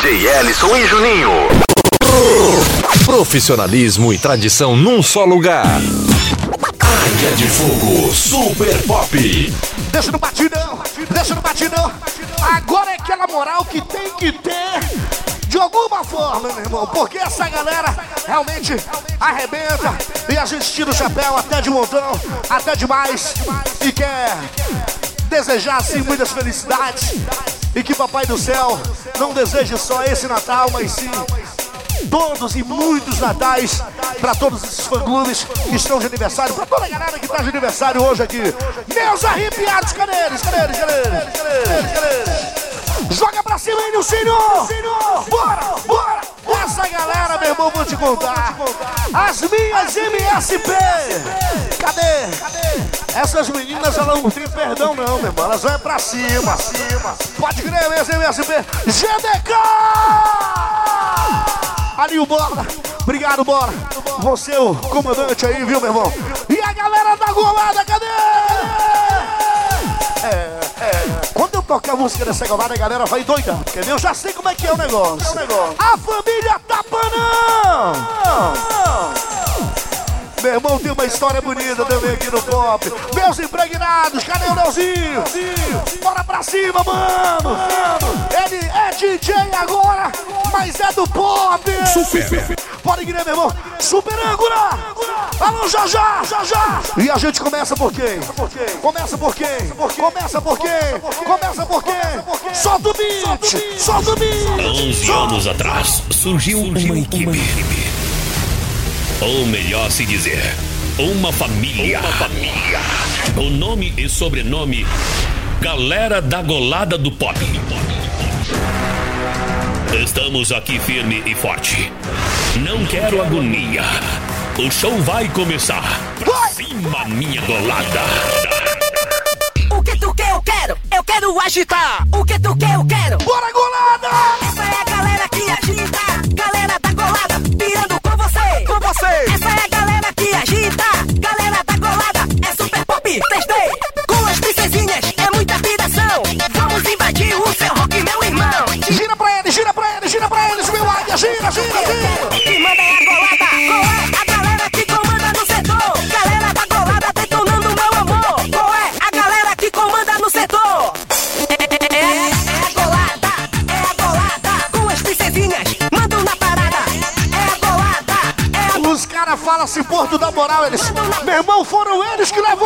DJ Ellison e Juninho. Profissionalismo e tradição num só lugar. Águia de Fogo Super Pop. Deixa no batidão, deixa no batidão. Agora é aquela moral que tem que ter de alguma forma, meu irmão, porque essa galera realmente arrebenta e a gente tira o chapéu até de montão, até demais e quer desejar assim muitas felicidades e que Papai do Céu não deseje só esse Natal, mas sim todos e muitos natais para todos esses fã-clubes que estão de aniversário, para toda a galera que está de aniversário hoje aqui. Meus arrepiados, cadê eles? Cadê eles? Cadê eles? Cadê eles? Cadê eles? Joga pra cima aí, Nilcinho! Bora, bora! Essa galera, meu irmão, vou te contar. As minhas MSP! Cadê? Essas meninas, elas não têm perdão não, meu irmão. Elas vão pra cima, cima. Pode crer, minhas MSP. GDK! Ali o Bora. Obrigado, Bora. Você, o comandante aí, viu, meu irmão? E a galera da golada, cadê? É, é. Quando eu tocar a música dessa golada, a galera vai doida. Entendeu? Eu já sei como é que é o negócio. É o negócio. A família Tapanã! Meu irmão tem uma história bonita também aqui no pop. Meus impregnados, cadê o Leozinho? Bora pra cima, mano! Ele é DJ agora, mas é do pop! Super. Pode crer, meu irmão! Super âncora! Alô, já já, já já! E a gente começa por quem? Começa por quem? Começa por quem? Começa por quem? Solta o beat! Solta o beat! 11 anos atrás surgiu uma equipe. Ou melhor se dizer, uma família. Uma família. O nome e sobrenome: Galera da Golada do Pop. Estamos aqui firme e forte. Não quero agonia. O show vai começar. Pra cima, minha golada. O que tu quer, eu quero. Eu quero agitar. O que tu quer, eu quero. Bora, golada! Essa é a galera que agita. Galera da golada, pirando com! Essa é a galera que agita. Galera da golada, é super pop 3D. Com as princesinhas, é muita piração. Vamos invadir o seu rock, meu irmão. Gira pra ele, gira pra ele, gira pra eles, meu águia, gira, gira, gira! Moral, eles. Meu irmão, foram eles que levantaram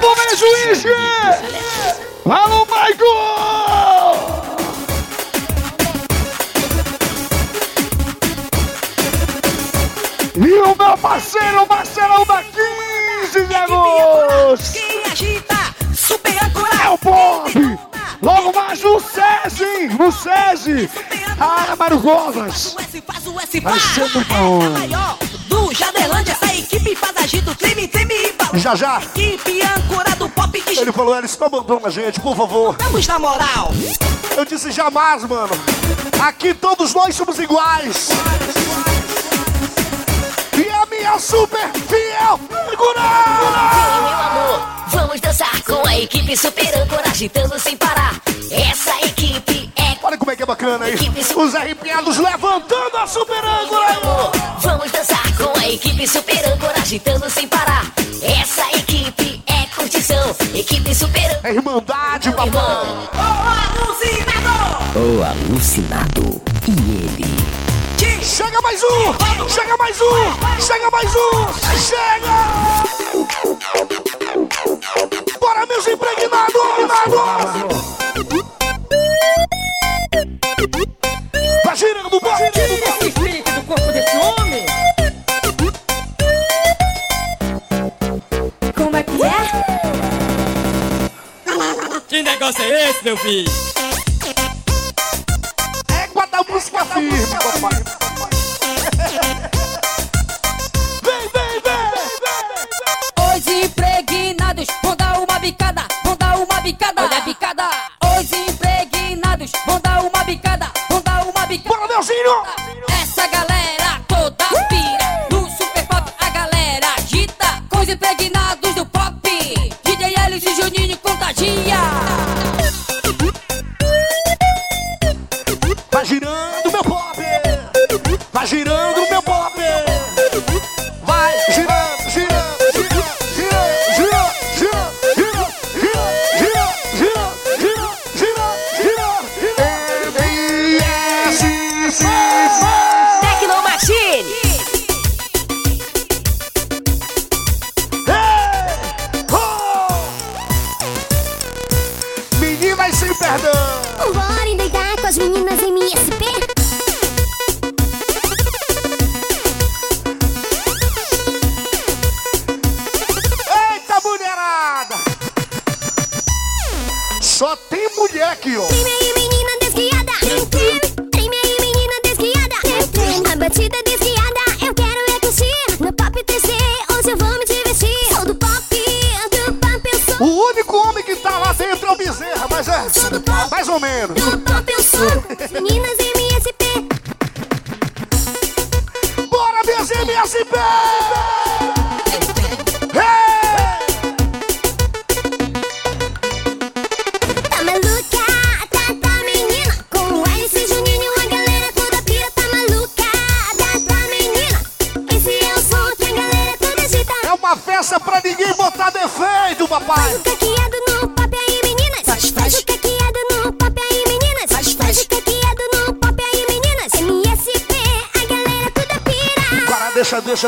vem juiz! Alô, Michael! E o meu parceiro, Marcelão da 15 de agosto! Quem agita, super. É o Bob! Logo mais no SESI! No SESI! Ah, Mário Govas! O o Vai ser muito bom. do Jaderlândia. Essa equipe faz agito, treme, treme e. Já já! Equipe âncora do pop que Ele falou, Elis, não abandona a gente, por favor. estamos na moral. Eu disse jamais, mano. Aqui todos nós somos iguais. E a minha super fiel figura! meu amor, vamos dançar com a equipe Super Âncora agitando sem parar. Essa equipe é Olha como é que é bacana aí. Os arrepiados levantando a super âncora. Vamos dançar com a equipe Super Âncora agitando sem parar. Essa equipe é curtição. Equipe Super. É irmandade, papai. O alucinador. O alucinado e ele. Chega mais um! Chega mais um! Chega mais um! Chega! Bora, meus impregnados! Negócio é esse, meu filho? Égua da música firme, papai. Vem, vem, vem! Os impregnados vão dar uma bicada, vão dar uma bicada. Olha a bicada. Os impregnados vão dar uma bicada, vão dar uma bicada. Bora, Neuzinho!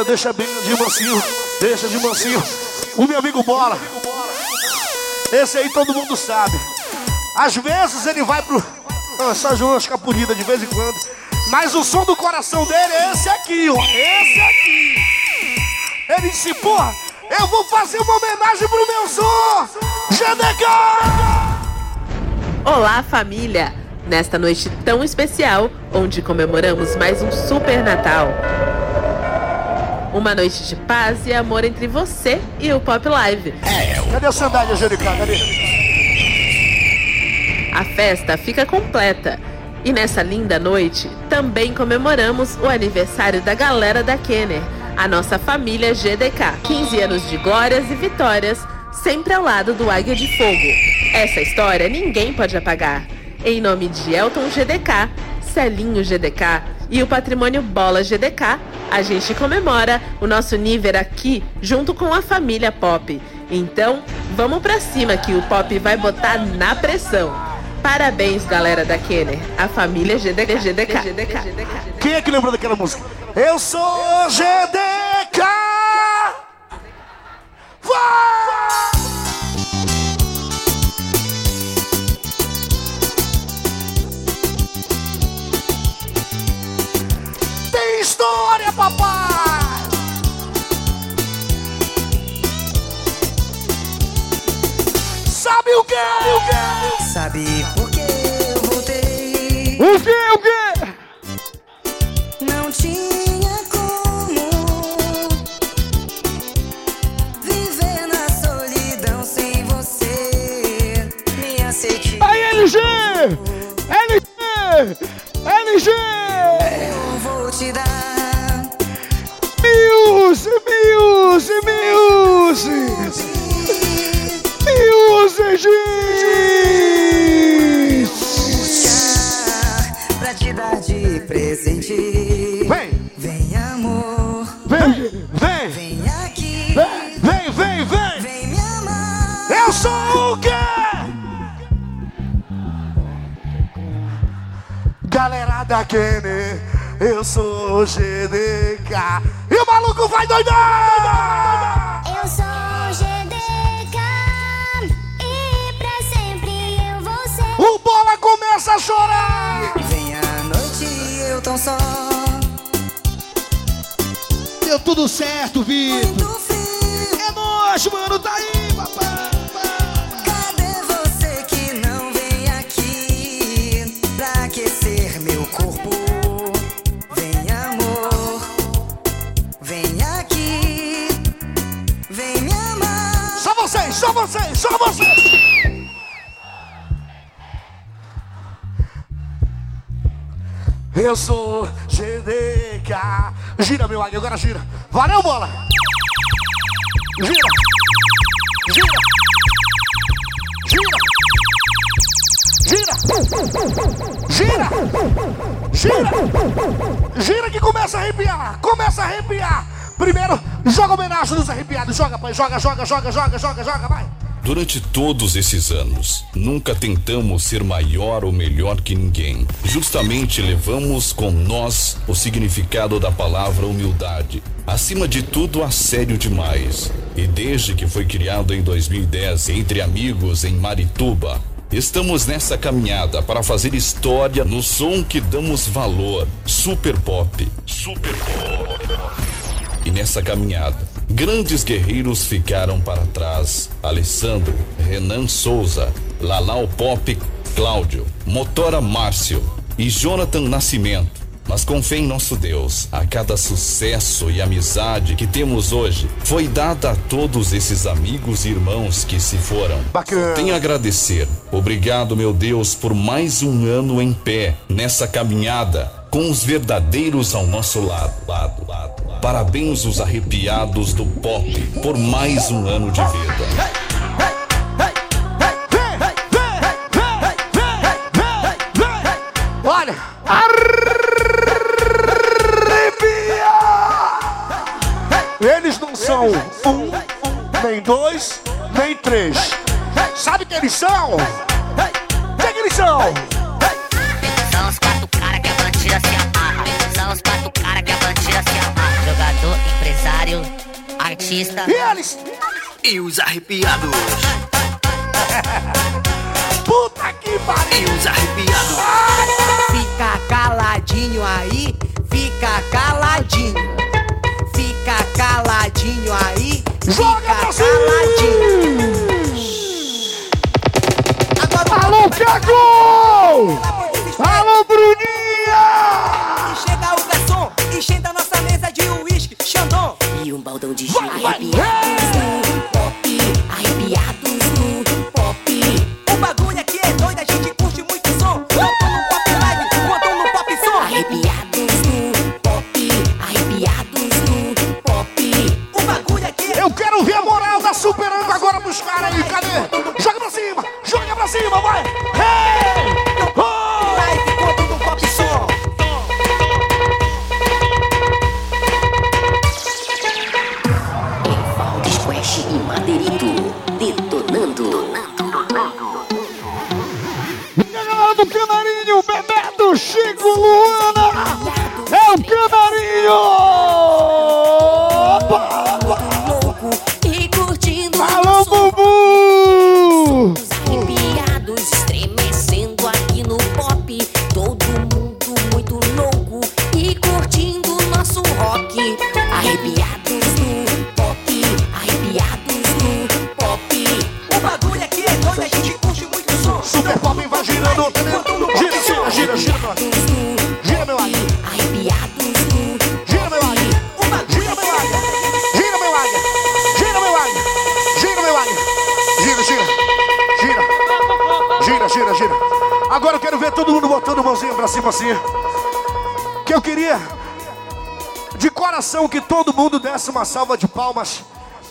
Deixa, deixa, bem de mansinho. Deixa de mansinho. O meu amigo Bola. Esse aí todo mundo sabe. Às vezes ele vai pro. Ah, só João escapurida de vez em quando. Mas o som do coração dele é esse aqui, ó. Esse aqui. Ele disse, porra, eu vou fazer uma homenagem pro meu som. GDK! Olá, família! Nesta noite tão especial, onde comemoramos mais um Super Natal. Uma noite de paz e amor entre você e o Pop Live. Cadê a sandália, GDK? Cadê? A festa fica completa. E nessa linda noite, também comemoramos o aniversário da galera da Kenner, a nossa família GDK. 15 anos de glórias e vitórias, sempre ao lado do Águia de Fogo. Essa história ninguém pode apagar. Em nome de Elton GDK, Celinho GDK e o Patrimônio Bola GDK, a gente comemora o nosso nível aqui junto com a família Pop. Então, vamos pra cima que o Pop vai botar na pressão. Parabéns, galera da Kenner, a família. GDK, GDK, GDK. Quem é que lembrou daquela música? Eu sou GDK! Joga, joga, joga, joga, joga, joga, vai. Durante todos esses anos, nunca tentamos ser maior ou melhor que ninguém. Justamente levamos com nós o significado da palavra humildade. Acima de tudo, a sério demais. E desde que foi criado em 2010 entre amigos em Marituba, estamos nessa caminhada para fazer história no som que damos valor. Super pop. Super pop. E nessa caminhada, grandes guerreiros ficaram para trás. Alessandro, Renan Souza, Lalau Pop, Cláudio, Motora Márcio e Jonathan Nascimento. Mas com fé em nosso Deus, a cada sucesso e amizade que temos hoje, foi dada a todos esses amigos e irmãos que se foram. Bacana. Tenho a agradecer. Obrigado, meu Deus, por mais um ano em pé nessa caminhada com os verdadeiros ao nosso lado. lado, lado. Parabéns os arrepiados do pop por mais um ano de vida. Olha, arrepia! Eles não são um, nem dois, nem três. Sabe quem eles são? Quem que eles são? São os quatro cara que a bandida se empresário, artista. E eles? E os arrepiados. Puta que pariu! E os arrepiados. Fica caladinho aí, fica caladinho. Fica caladinho aí, fica caladinho. Agora Alô, Caco! Alô, Bruninha! E chega o garçom, enchendo a nossa mesa E um baldão de gin. Arrepiados uma salva de palmas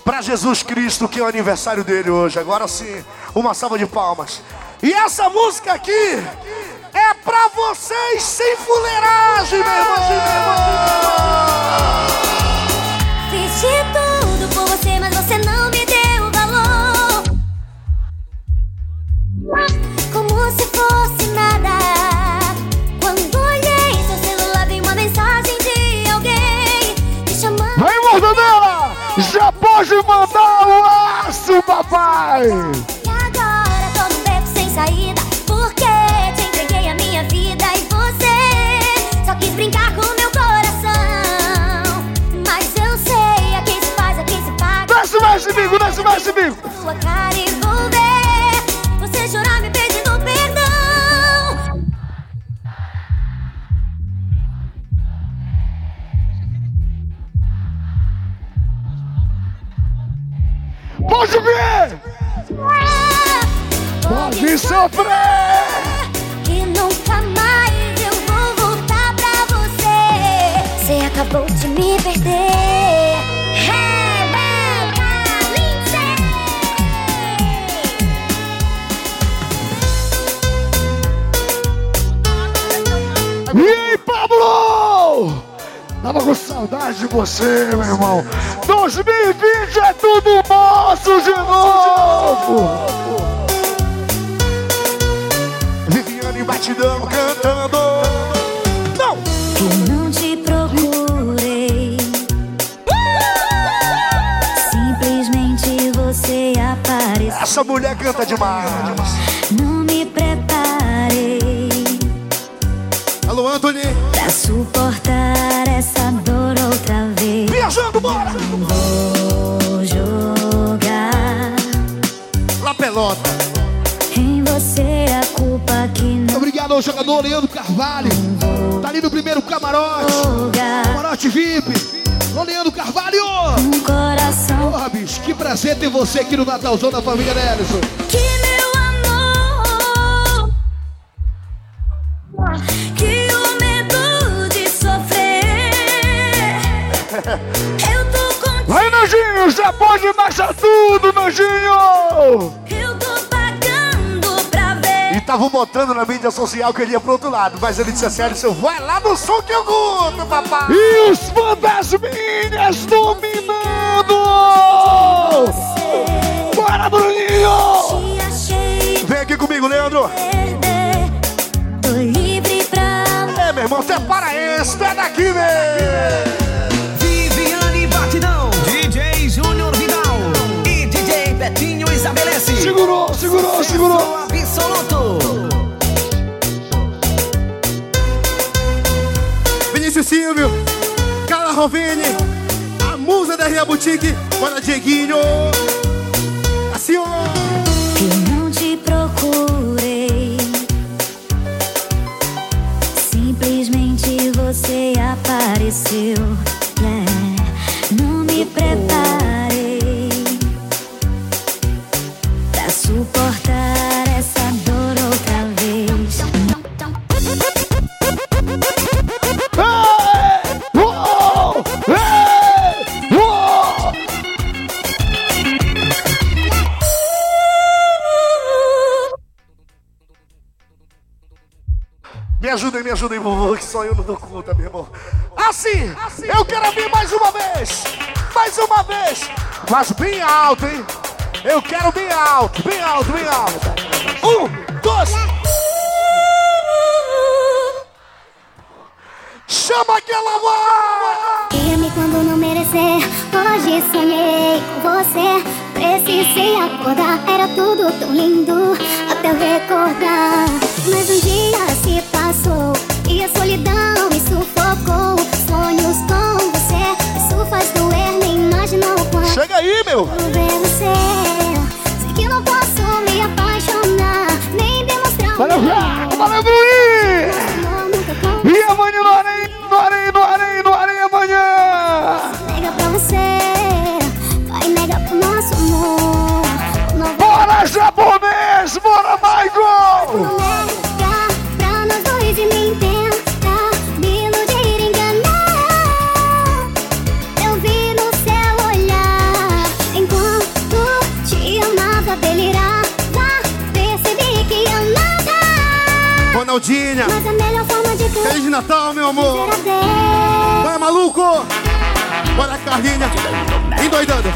pra Jesus Cristo, que é o aniversário dele hoje. Agora sim, uma salva de palmas. E essa música aqui é pra vocês sem fuleiragem, meu irmão. Fiz suportar essa dor outra vez. Viajando, bora! Vou jogar La pelota. em você a culpa que não Obrigado ao jogador Leandro Carvalho. Tá ali no primeiro camarote. jogar. Camarote VIP. Ô, Leandro Carvalho. Um coração Porra, bicho, que prazer ter você aqui no Natalzão da família Nelson. que estavam botando na mídia social que ele ia pro outro lado, mas ele disse sério, seu vai lá no som que eu curto, papai! E os fantasminhas dominando! Bora, Bruninho! Vem aqui comigo, Leandro! É, meu irmão, você é paraense, tu é daqui, velho! Viviane Batidão, DJ Júnior Vidal e DJ Betinho estabelece. Segurou, segurou, segurou! Absoluto. Vinícius Silvio, Carla Rovini, a musa da Ria Boutique, bora Dieguinho. Assim, ó. Eu não te procurei. Simplesmente você apareceu. Eu não dou conta, meu irmão. Assim, eu quero ouvir mais uma vez, mais uma vez, mas bem alto, hein? Eu quero bem alto, bem alto, bem alto. Um, dois. Chama aquela voz! Queria-me quando não merecer. Hoje sonhei com você. Precisei acordar. Era tudo tão lindo até eu recordar. Mas um dia se passou Carlinha. Endoidando,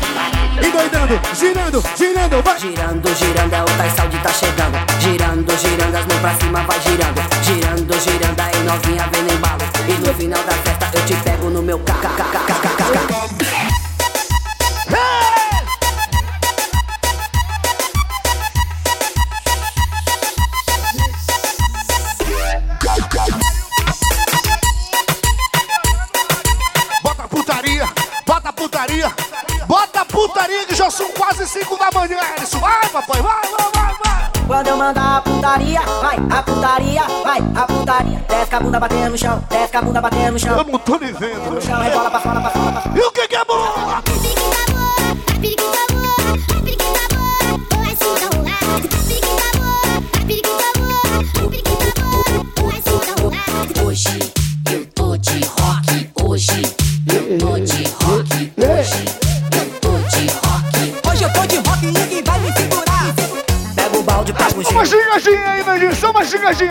endoidando, girando, girando, vai. Girando, girando, é o Tai Saúde tá chegando. Girando, girando, as mãos pra cima vai girando. Girando, girando, aí novinha vendo embalo. E no final da festa eu te pego no meu carro. putaria, vai, a putaria, vai, a putaria. Desce a bunda batendo no chão, desce a bunda batendo no chão. Tamo todo dizendo. No chão, rebola pra fora, pra fora, pra fora.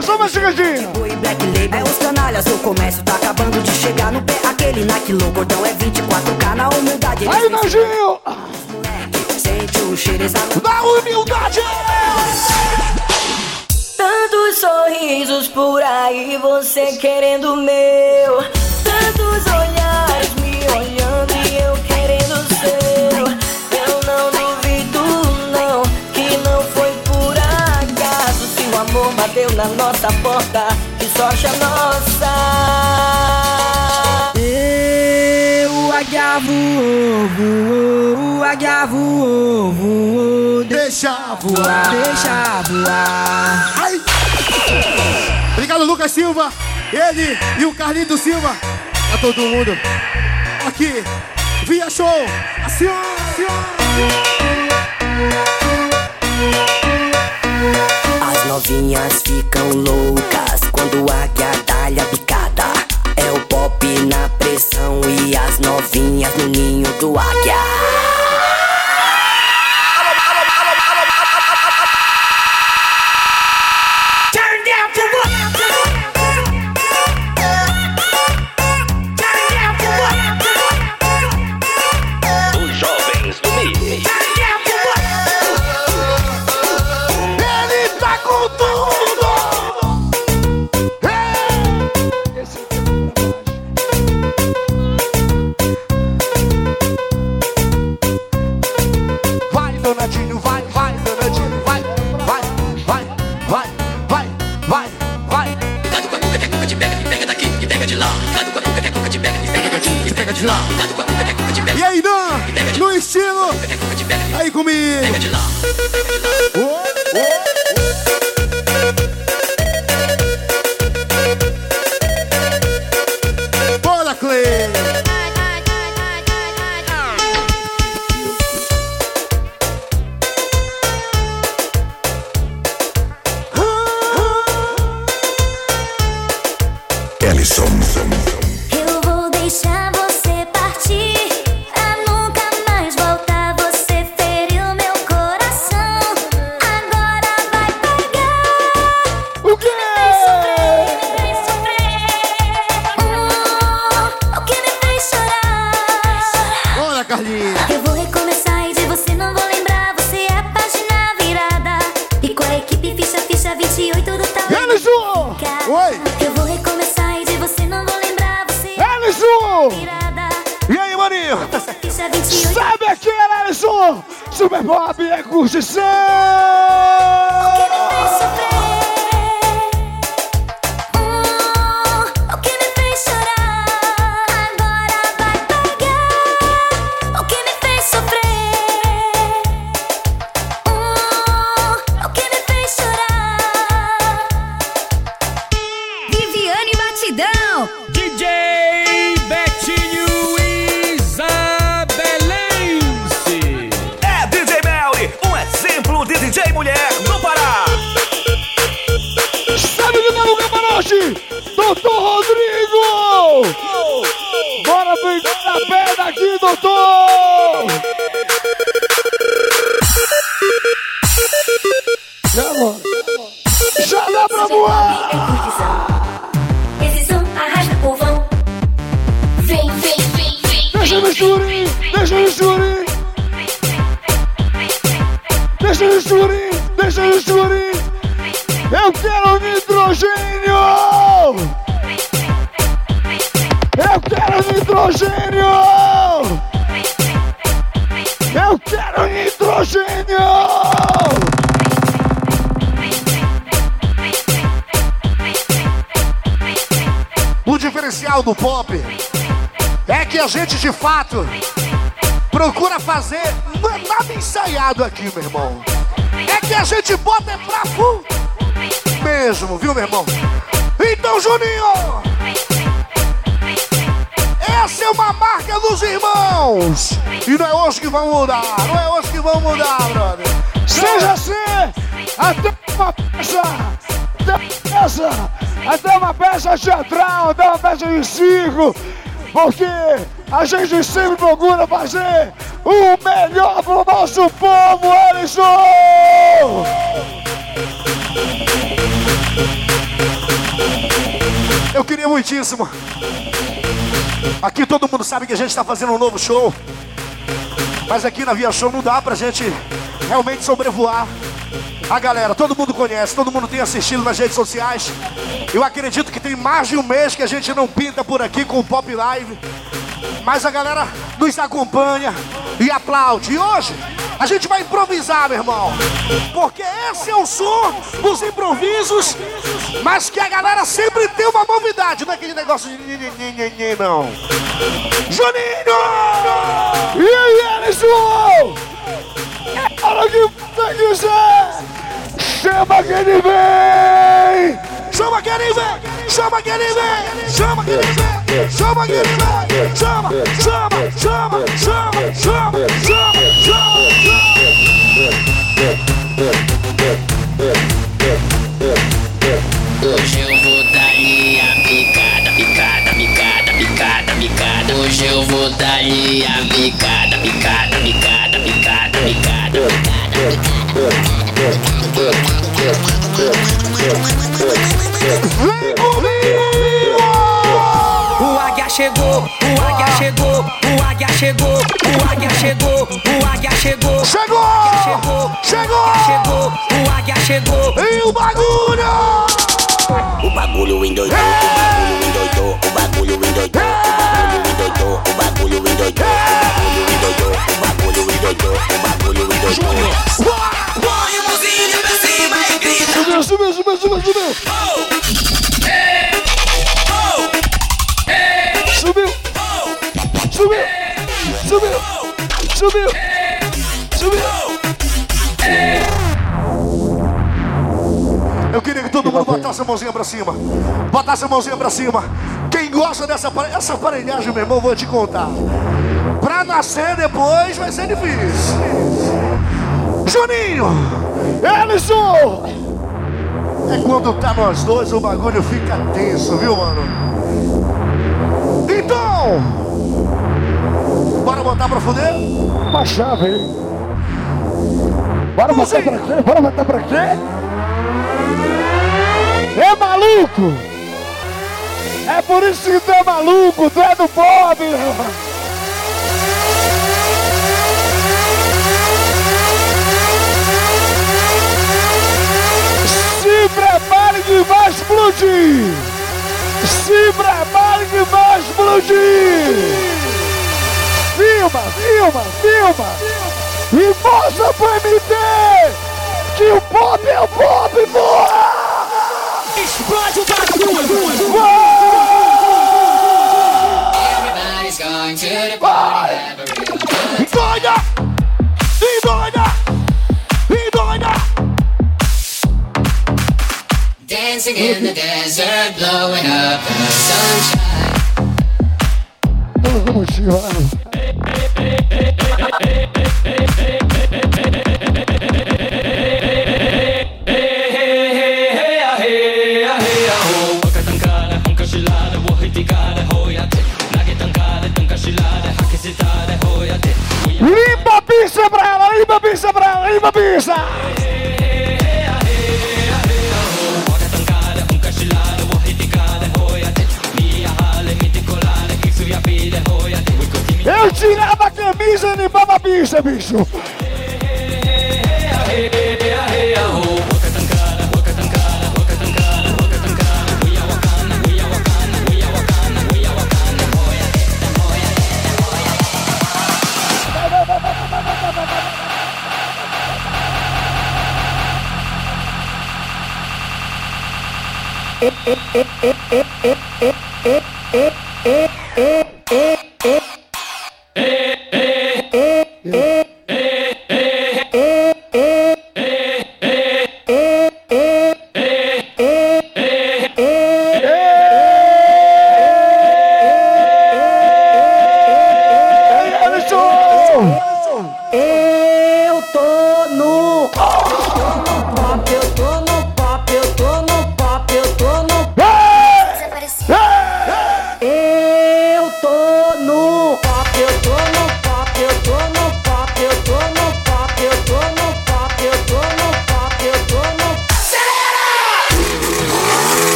só uma chegadinha. Black Label é os canalhas, comércio tá acabando de chegar no pé. Aquele Nike low, então é 24k na humildade. Aí, Nojinho! nossa porta que sorte é nossa. Eu agavo ovo, agavo ovo, deixa voar, deixa voar. Ai. Obrigado, Lucas Silva, ele e o Carlito Silva, a todo mundo aqui, via show, assim, assim novinhas ficam loucas quando a águia dá-lhe a picada. É o pop na pressão e as novinhas no ninho do águia. Vão mudar, não é hoje que vão mudar, brother! Seja assim, até uma peça, até uma peça, até uma peça teatral, até uma peça de circo, porque a gente sempre procura fazer o melhor pro nosso povo, Alisson! Eu queria muitíssimo. Aqui todo mundo sabe que a gente está fazendo um novo show. Mas aqui na Via Show não dá pra gente realmente sobrevoar a galera. Todo mundo conhece, todo mundo tem assistido nas redes sociais. Eu acredito que tem mais de um mês que a gente não pinta por aqui com o Pop Live. Mas a galera nos acompanha e aplaude. E hoje a gente vai improvisar, meu irmão. Porque esse é o som dos improvisos, mas que a galera sempre tem uma novidade. Não é aquele negócio de não. Juninho! É hora que você quiser! Chama que ele vem! Chama que ele vem! Chama que ele vem! Chama que ele vem! Chama que ele vem! Chama, chama, chama, chama, chama, chama, chama, Hoje eu vou dar-lhe a picada, picada, picada, picada, picada. Hoje eu vou dar-lhe a picada, Vem comigo! O águia chegou, o águia chegou, o águia chegou, o águia chegou, o águia chegou. Chegou! Chegou! Chegou! Chegou! O águia chegou! E o bagulho! O bagulho endoidou, o bagulho endoidou, o bagulho endoidou, o bagulho endoidou, o bagulho endoidou, o bagulho endoidou, o bagulho endoidou. Põe a mãozinha pra cima e grita! Subiu, subiu, subiu, subiu, subiu! Subiu! Subiu! Subiu! Subiu! Subiu! Eu queria que todo mundo botasse a mãozinha pra cima. Botasse a mãozinha pra cima. Quem gosta dessa essa aparelhagem, meu irmão, vou te contar. Pra nascer depois vai ser difícil. Juninho! Ellison! É quando tá nós dois, o bagulho fica tenso, viu, mano? Então! Bora botar pra fuder? Uma chave, hein? Bora botar pra quê? Bora botar pra quê? É maluco! É por isso que tu é maluco, tu é do Bob! Se prepare que vai explodir! Se prepare que vai explodir! Filma, filma, filma! E mostra pro MT que o pop é o pop, porra! Explode o bagulho! Everybody's going to the party, have a real good Doida! E doida! E doida! Dancing in the desert, blowing up in the sunshine. Pra ela, limpa a pra ela, limpa a! Eu tirava a camisa e limpava a pista, bicho! it, it, it, it, it, it, it, it.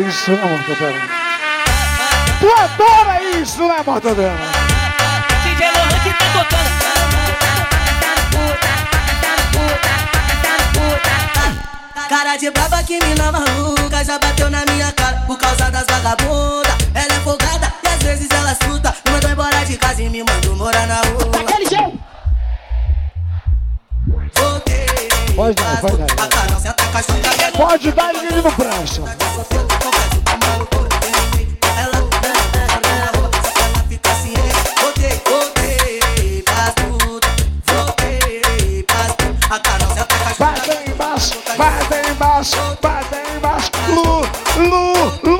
Isso, né, Mortadela? Tu adora isso, né, Mortadela? DJ Lohan que tá tocando. Cara de brava que mina maluca Já bateu na minha cara por causa das vagabundas Ela é folgada e às vezes ela suta Me mandou embora de casa e me mandou morar na rua Daquele jeito Pode dar, pode dar. Pode dar, ele não presta. Bata embaixo, bata embaixo, bata embaixo, Lu, Lu, Lu.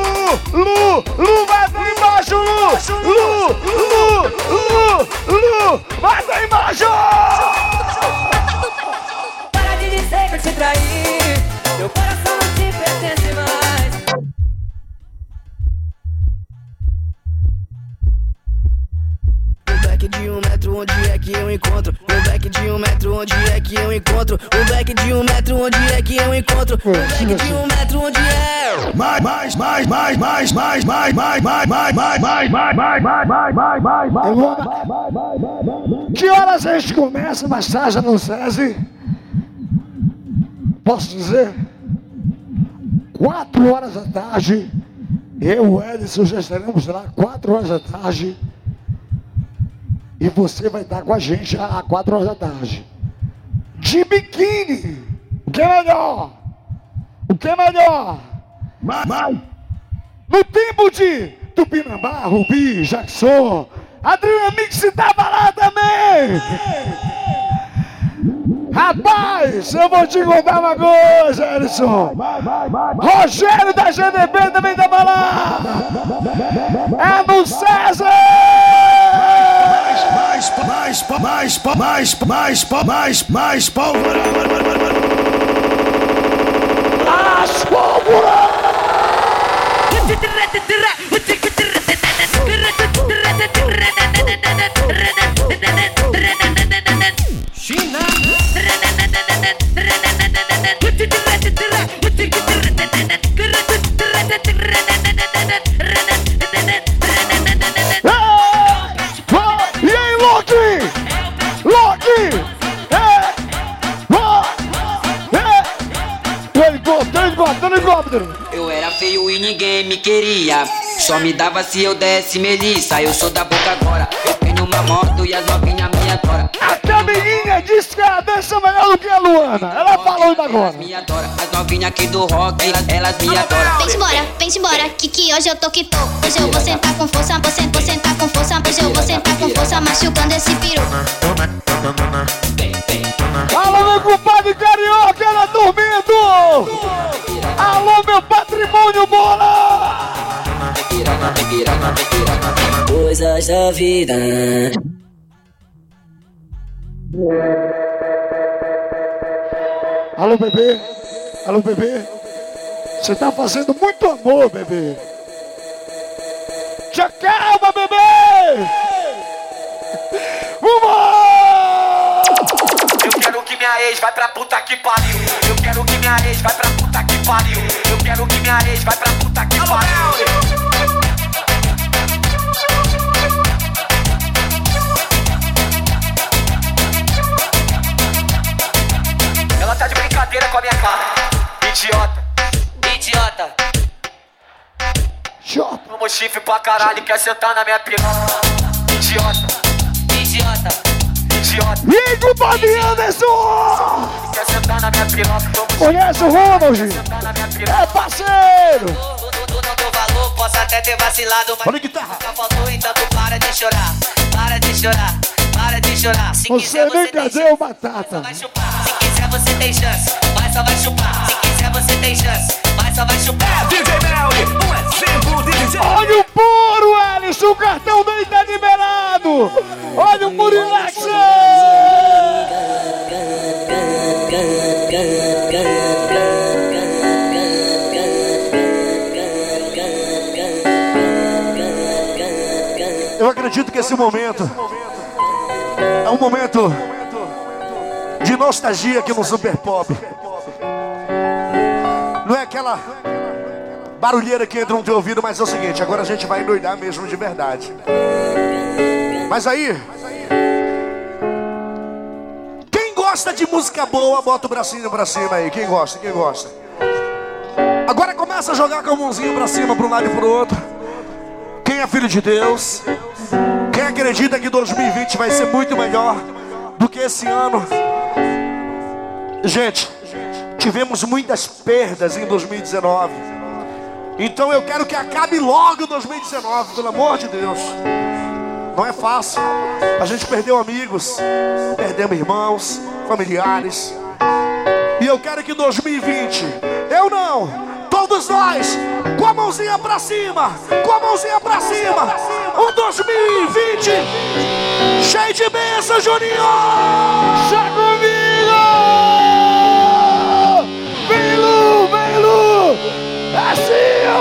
Encontro? Um back de um metro, onde é que eu encontro? Um back de um metro, onde é? Mais, mais, mais, mais, mais, mais, mais, mais, mais, mais, mais, mais, mais, mais, mais, mais, mais, mais, mais. Que horas a gente começa a massagem no SESI? Posso dizer? Quatro horas da tarde. Eu e o Edson já estaremos lá, quatro horas da tarde. E você vai estar com a gente às quatro horas da tarde. De biquíni. O que é melhor? O que é melhor? No tempo de Tupinambá, Rubi, Jackson, Adriana Mix tava lá também. Rapaz, eu vou te contar uma coisa, Edson. Rogério da GDB também tava lá. É no César. Mais, mais, mais, mais, mais, mais, mais pólvora. As pólvoras. China. Só me dava se eu desse melissa. Eu sou da boca agora. Eu tenho uma moto e as novinhas me adoram. Até a menina disse que a dança é melhor do que a Luana. Ela falou ainda agora. Me adoram. As novinhas aqui do rock, elas, elas me adoram. Vem embora, vem embora, que que hoje eu tô que tô. Hoje eu vou sentar com força, vou sentar, vou sentar com força. Hoje eu vou sentar com força, machucando esse peru. Alô, meu compadre carioca, ela dormindo! Alô, meu patrimônio bola! Coisas da vida Alô, bebê? Alô, bebê? Você tá fazendo muito amor, bebê. Te calma, bebê! Vamos! Eu quero que minha ex vai pra puta que pariu. Eu quero que minha ex vai pra puta que pariu. Eu quero que minha ex vai pra puta que pariu. Brincadeira com a minha cara. Idiota. Idiota. Idiota. Como chifre pra caralho, quer sentar na minha piroca. Idiota. Idiota. Idiota. Igor Bob Anderson! Quer sentar na minha piroca. Como Conhece o Ronald? É parceiro! Valor, posso até ter vacilado, mas Olha a guitarra. nunca faltou, então tu para de chorar. Para de chorar, para de chorar. Se Você quiser, nem você cadê o Batata? vai chupar. Se quiser, você tem chance, mas só vai chupar. Se quiser, você tem chance, mas só vai chupar. DJ Melly, um exemplo de DJ. Olha o puro, Alisson! O cartão dele tá liberado! Olha o Murilex! Eu acredito que esse momento é um momento de nostalgia aqui no Super Pop. Não é aquela barulheira que entra no teu ouvido, mas é o seguinte, agora a gente vai endoidar mesmo de verdade. Mas aí, quem gosta de música boa, bota o bracinho pra cima aí. Quem gosta, quem gosta. Agora começa a jogar com a mãozinha pra cima, um lado e pro outro. Quem é filho de Deus, quem acredita que 2020 vai ser muito melhor do que esse ano. Gente, tivemos muitas perdas em 2019. Então eu quero que acabe logo 2019, pelo amor de Deus. Não é fácil. A gente perdeu amigos, perdemos irmãos, familiares. E eu quero que 2020, eu não, todos nós, com a mãozinha pra cima, com a mãozinha pra cima, um 2020 cheio de bênção, Juninho! Já! Vem, Lu, vem, Lu! Assim, ó!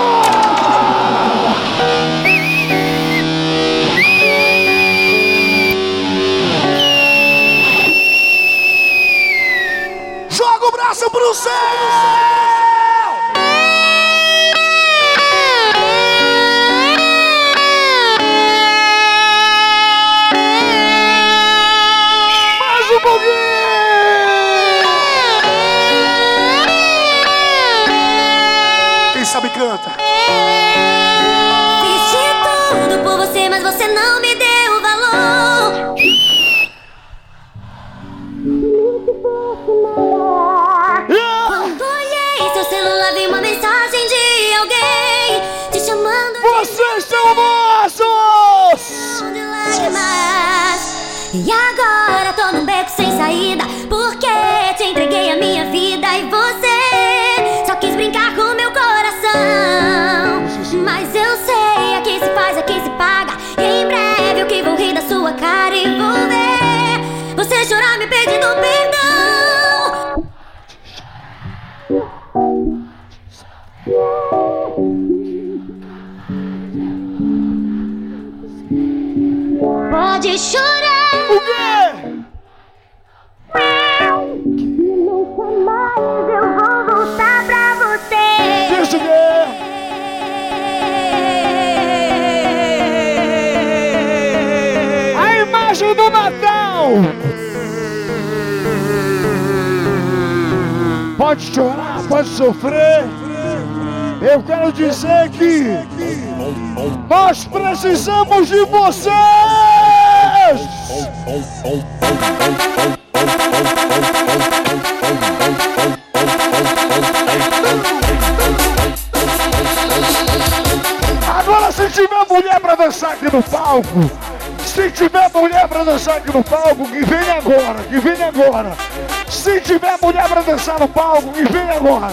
Joga o braço pro céu! Mais eu vou voltar pra você. Deixa eu ver. A imagem do Natal! Pode chorar, pode sofrer. Eu quero dizer que nós precisamos de vocês! Palco, se tiver mulher pra dançar aqui no palco, que vem agora, que vem agora. Se tiver mulher pra dançar no palco, que vem agora.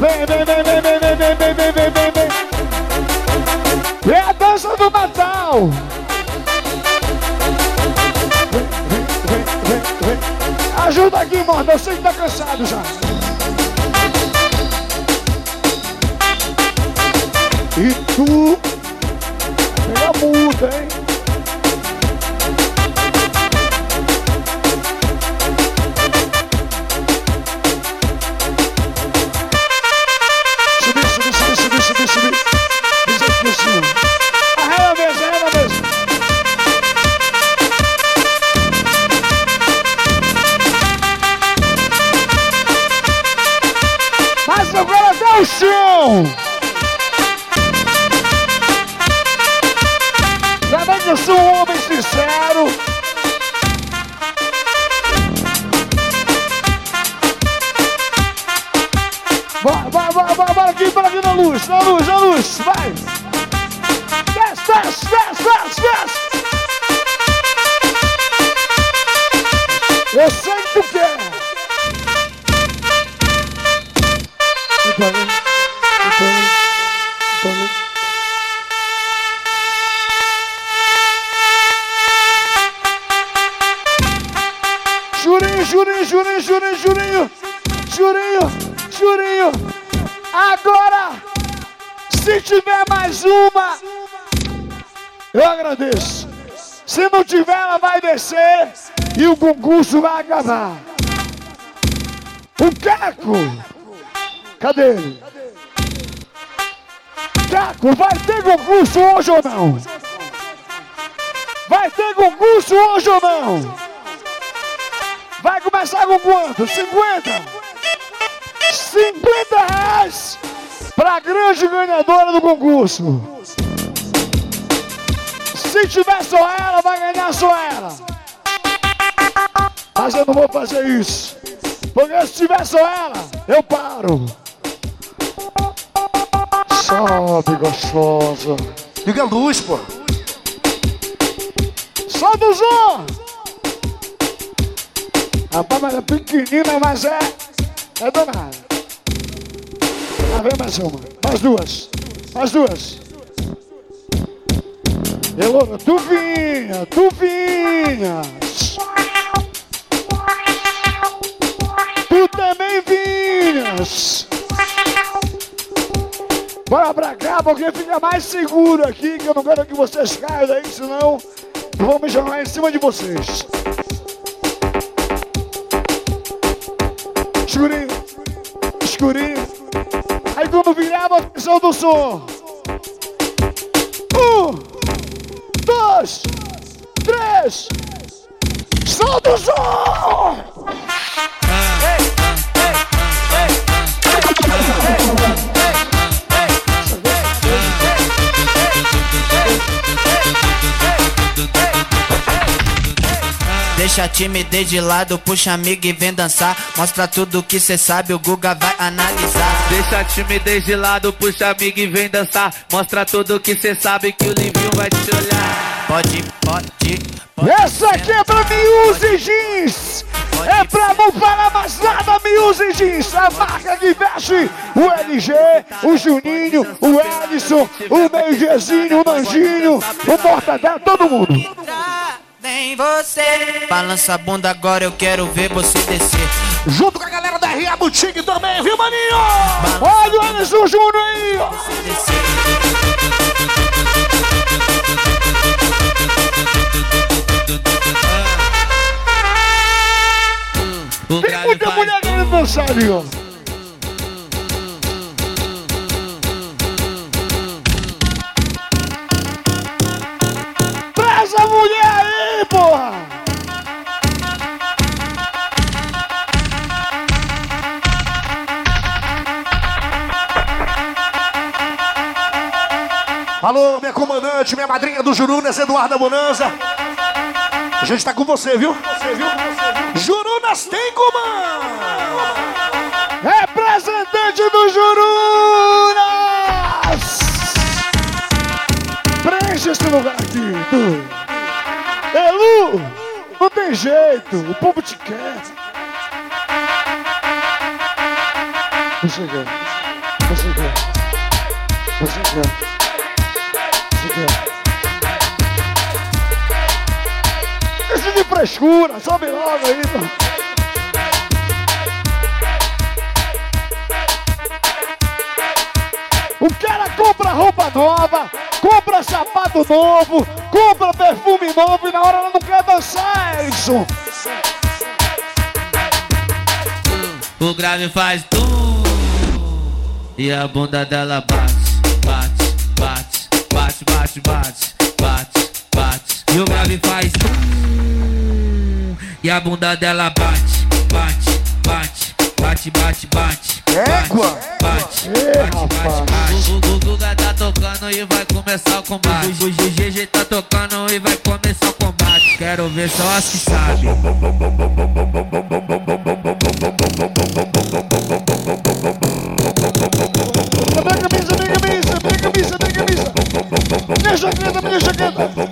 Vem, vem, vem, vem, vem, vem, vem, vem, vem, vem, vem, vem. É a dança do Natal. Ajuda aqui, mano. Eu sei que tá cansado já. E tu. Pega a O Caco, cadê ele? Caco, vai ter concurso hoje ou não? Vai ter concurso hoje ou não? Vai começar com quanto? 50? 50 reais para a grande ganhadora do concurso. Se tiver só ela, vai ganhar só ela. Mas eu não vou fazer isso. Porque se tiver só ela, eu paro. Sobe, gostosa. Liga a luz, pô. Solta o som! Rapaz, mas é pequenina, mas é. É danada. Lá vem mais uma. Mais duas. Mais duas. Elona, tu vinha, tu vinha. Tu também vinhas. Bora pra cá, porque fica mais seguro aqui, que eu não quero que vocês caiam daí, senão vou me jogar em cima de vocês. Escurinho, escurinho. Aí quando virar a posição do som. Um, dois, três. Solta o som! Deixa a timidez de lado, puxa amigo e vem dançar. Mostra tudo que cê sabe, o Guga vai analisar. Deixa a timidez de lado, puxa amigo e vem dançar. Mostra tudo que cê sabe que o Livinho vai te olhar. Pode, pode, Essa aqui é pra Miuse Jeans! É pra não falar mais nada, Miuse Jeans! A marca que veste o LG, o Juninho, o Edson, o Meijezinho, o Nanjinho, o Mortadela, todo mundo! Nem você. Balança a bunda agora, eu quero ver você descer. Junto com a galera da RA Boutique também, viu, maninho? Olha o Anderson Júnior aí! ó. Tem muita mulher querendo dançar ali, ó. Traz a mulher aí, porra! Alô, minha comandante, minha madrinha do Jurunas, Eduarda Bonanza. A gente tá com você, viu? Jurunas tem comando! Representante do Jurunas! Preenche esse lugar aqui. Elu, não tem jeito, o povo te quer. Quer, você quer, você quer. Você quer. Isso de frescura, sobe logo aí, mano. Sapato novo, compra perfume novo e na hora ela não quer dançar, Edson. O grave faz tum e a bunda dela bate, bate, bate, bate, bate, bate, bate, bate. E o grave faz tum e a bunda dela bate, bate, bate, bate, bate, bate. Bate, tocando e vai começar o combate. O, GG tá tocando e vai começar o combate. Quero ver só as que sabem. Minha jaqueta, minha jaqueta.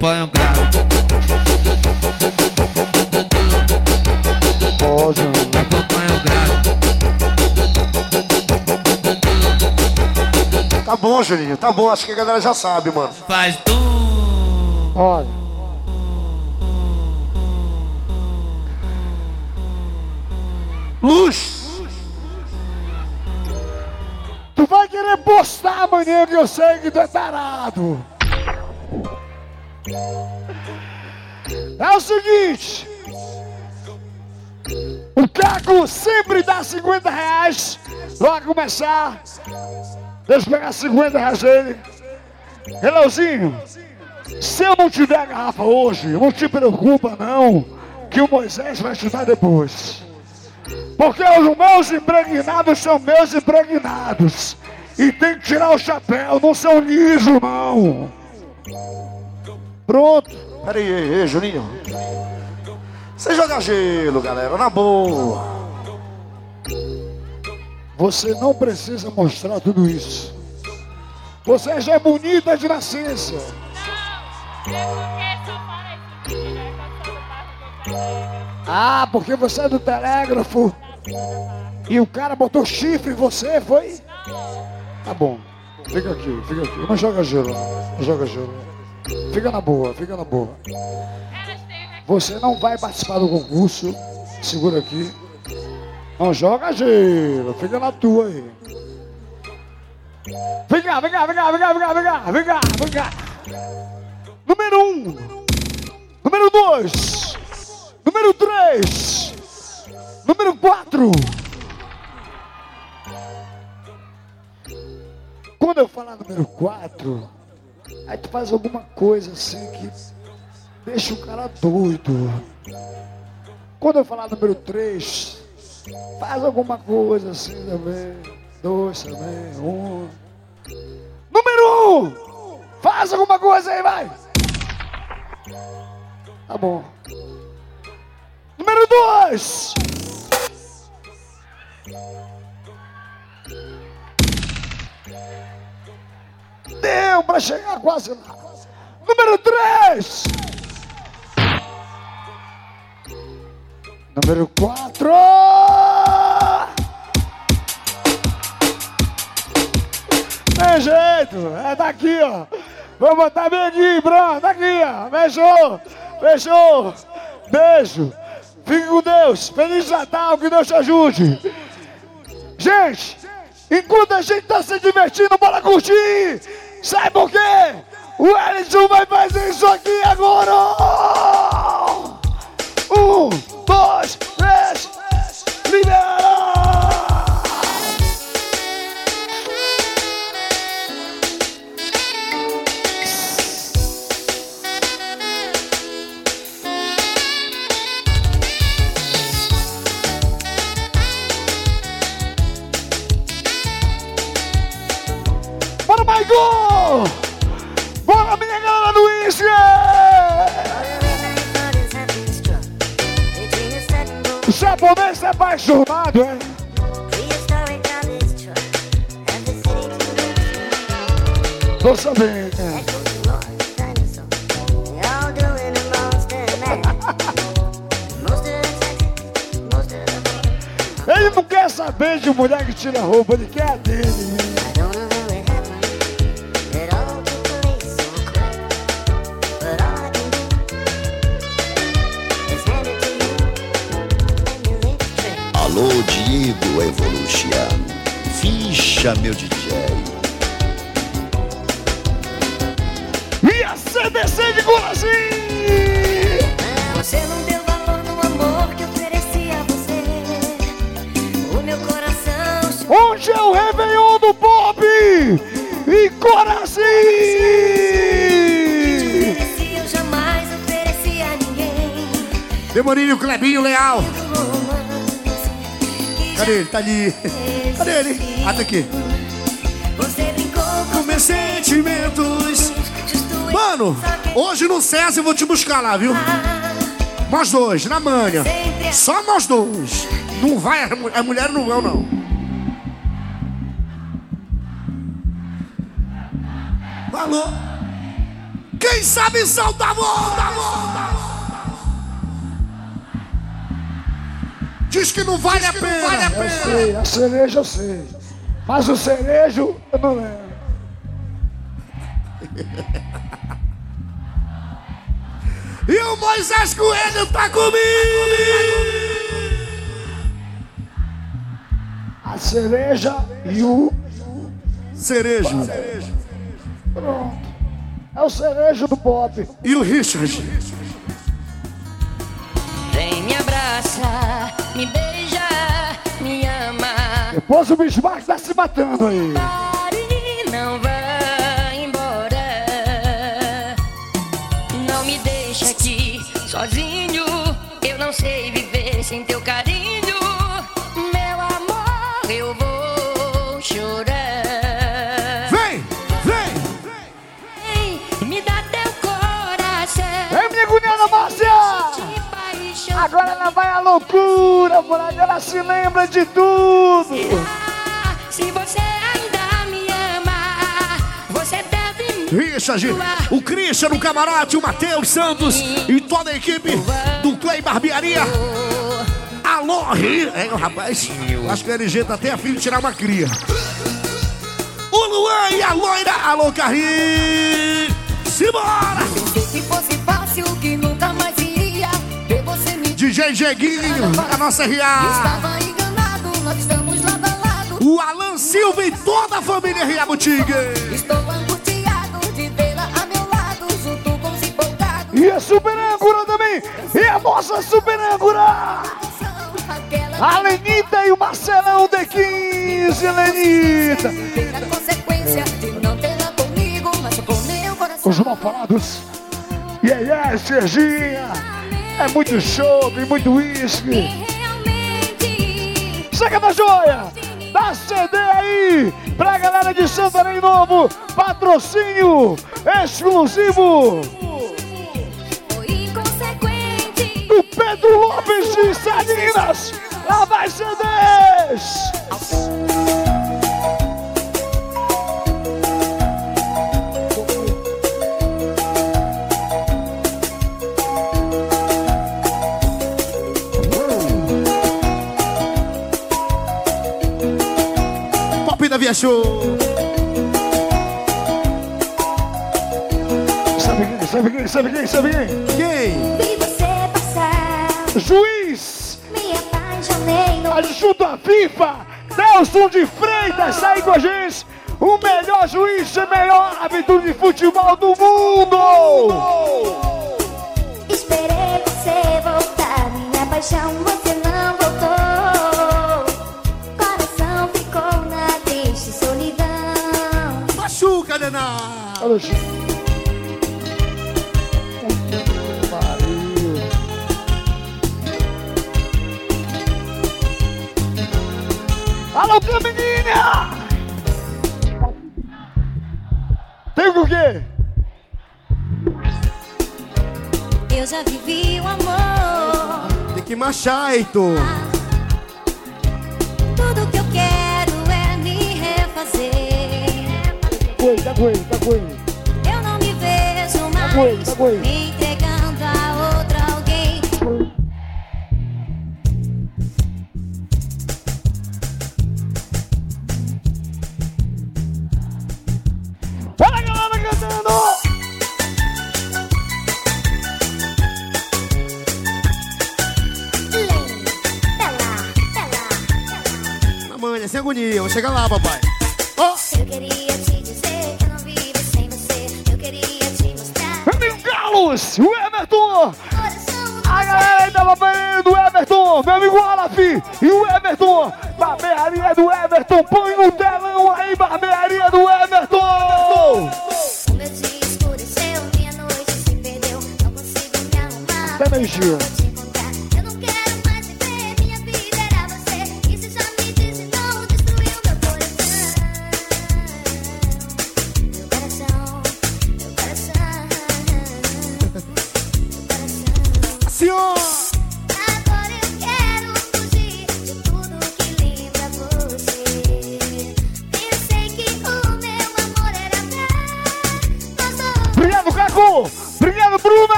Acompanha o grave. Acompanha o grave. Tá bom, Juninho, tá bom. Acho que a galera já sabe, mano. Faz tum. Olha. Luz. Tu vai querer postar amanhã que eu sei que tu é tarado. É o seguinte. O Caco sempre dá 50 reais pra começar. Deixa eu pegar 50 reais dele. Releuzinho, se eu não te der a garrafa hoje, não te preocupa não, que o Moisés vai te dar depois. Porque os meus impregnados são meus impregnados. E tem que tirar o chapéu, não são liso não. Pronto. Pera aí, ei, ei, Juninho. Você joga gelo, galera, na boa. Você não precisa mostrar tudo isso. Você já é bonita de nascença. Ah, porque você é do telégrafo. E o cara botou chifre em você, foi? Tá bom. Fica aqui, fica aqui. Não joga gelo. Não joga gelo. Fica na boa, fica na boa. Você não vai participar do concurso. Segura aqui. Não joga gelo, fica na tua aí. Vem cá, vem cá, vem cá, vem cá, vem cá, vem cá, vem cá, vem cá. Número um. Número dois. Número três. Número quatro. Quando eu falar número quatro, aí tu faz alguma coisa assim que deixa o cara doido. Quando eu falar número três, faz alguma coisa assim também. Dois também, um. Número um! Faz alguma coisa aí, vai! Tá bom. Número dois! Deu pra chegar quase lá. Número três! Número quatro! Tem jeito, é daqui, ó. Vou botar aqui, pronto, aqui, ó. Fechou, fechou. Beijo. Fique com Deus. Feliz Natal, que Deus te ajude. Gente, enquanto a gente tá se divertindo, bora curtir. Sabe por quê? O Ellison vai fazer isso aqui agora. Um, mulher que tira a roupa, ele quer a dele. Alô, Diego Evolution. Ficha, meu DJ. E a CDC de Golazinho! Demoninho, Clebinho, Leal. Cadê ele? Tá ali. Cadê ele? Ah, tá aqui. Com meus sentimentos. Mano, hoje no César eu vou te buscar lá, viu? Nós dois, na manha. Só nós dois. Não vai, a mu- a mulher não vão, não. Alô? Quem sabe salta a volta, Diz que não vale a pena. Vale a Eu pena. sei, a cereja eu sei. Mas o cerejo eu não lembro. E o Moisés Coelho tá comigo! A cereja e o. Cerejo. Pronto. É o cerejo do pop. E o Richard? Vem me beija, me ama. Depois o Bismarck tá se matando aí. Pare, não vá embora. Não me deixa aqui sozinho. Eu não sei viver sem teu carinho. Ela vai à loucura, por aí ela se lembra de tudo. Se você ainda me ama, você deve me Richard, o Christian, o camarote, o Matheus Santos e toda a equipe do Clay Barbearia. Alô, Rio. É, rapaz, acho que o LG tá até a fim de tirar uma cria. O Luan e a loira. Alô, Carrinho. Simbora! Se fosse DJ Jeguinho, a nossa RA. Estava enganado, nós estamos lado a lado. O Alan Silva e toda a família RA Boutique. Estou angustiado de vê-la a meu lado, junto com os empolgados. E a super âncora também. E a nossa super âncora. A Lenita e o Marcelão de 15, Lenita. Os mal falados. E aí, yeah, Serginha. É muito chope, muito uísque. Chega da joia. Dá CD aí pra galera de Santarém Novo. Patrocínio exclusivo. Do Pedro Lopes de Salinas. Lá vai CDs. Via Show. Sabe quem, sabe quem, sabe quem, sabe quem? Quem? Vi você passar, Juiz. me apaixonei no Junto à FIFA, Nelson de Freitas, aí com a gente. O melhor juiz e melhor árbitro de futebol do mundo. Esperei você voltar, minha paixão você Pariu. Alô, Camininha! Tem o quê? Eu já vivi o amor. Tem que marchar, Heitor. Tudo que eu quero é me refazer. Coi, tá com ele, tá com ele vez, tá entregando a outra alguém. Olha galera cantando! lá sem é agonia, vou chegar lá, papai.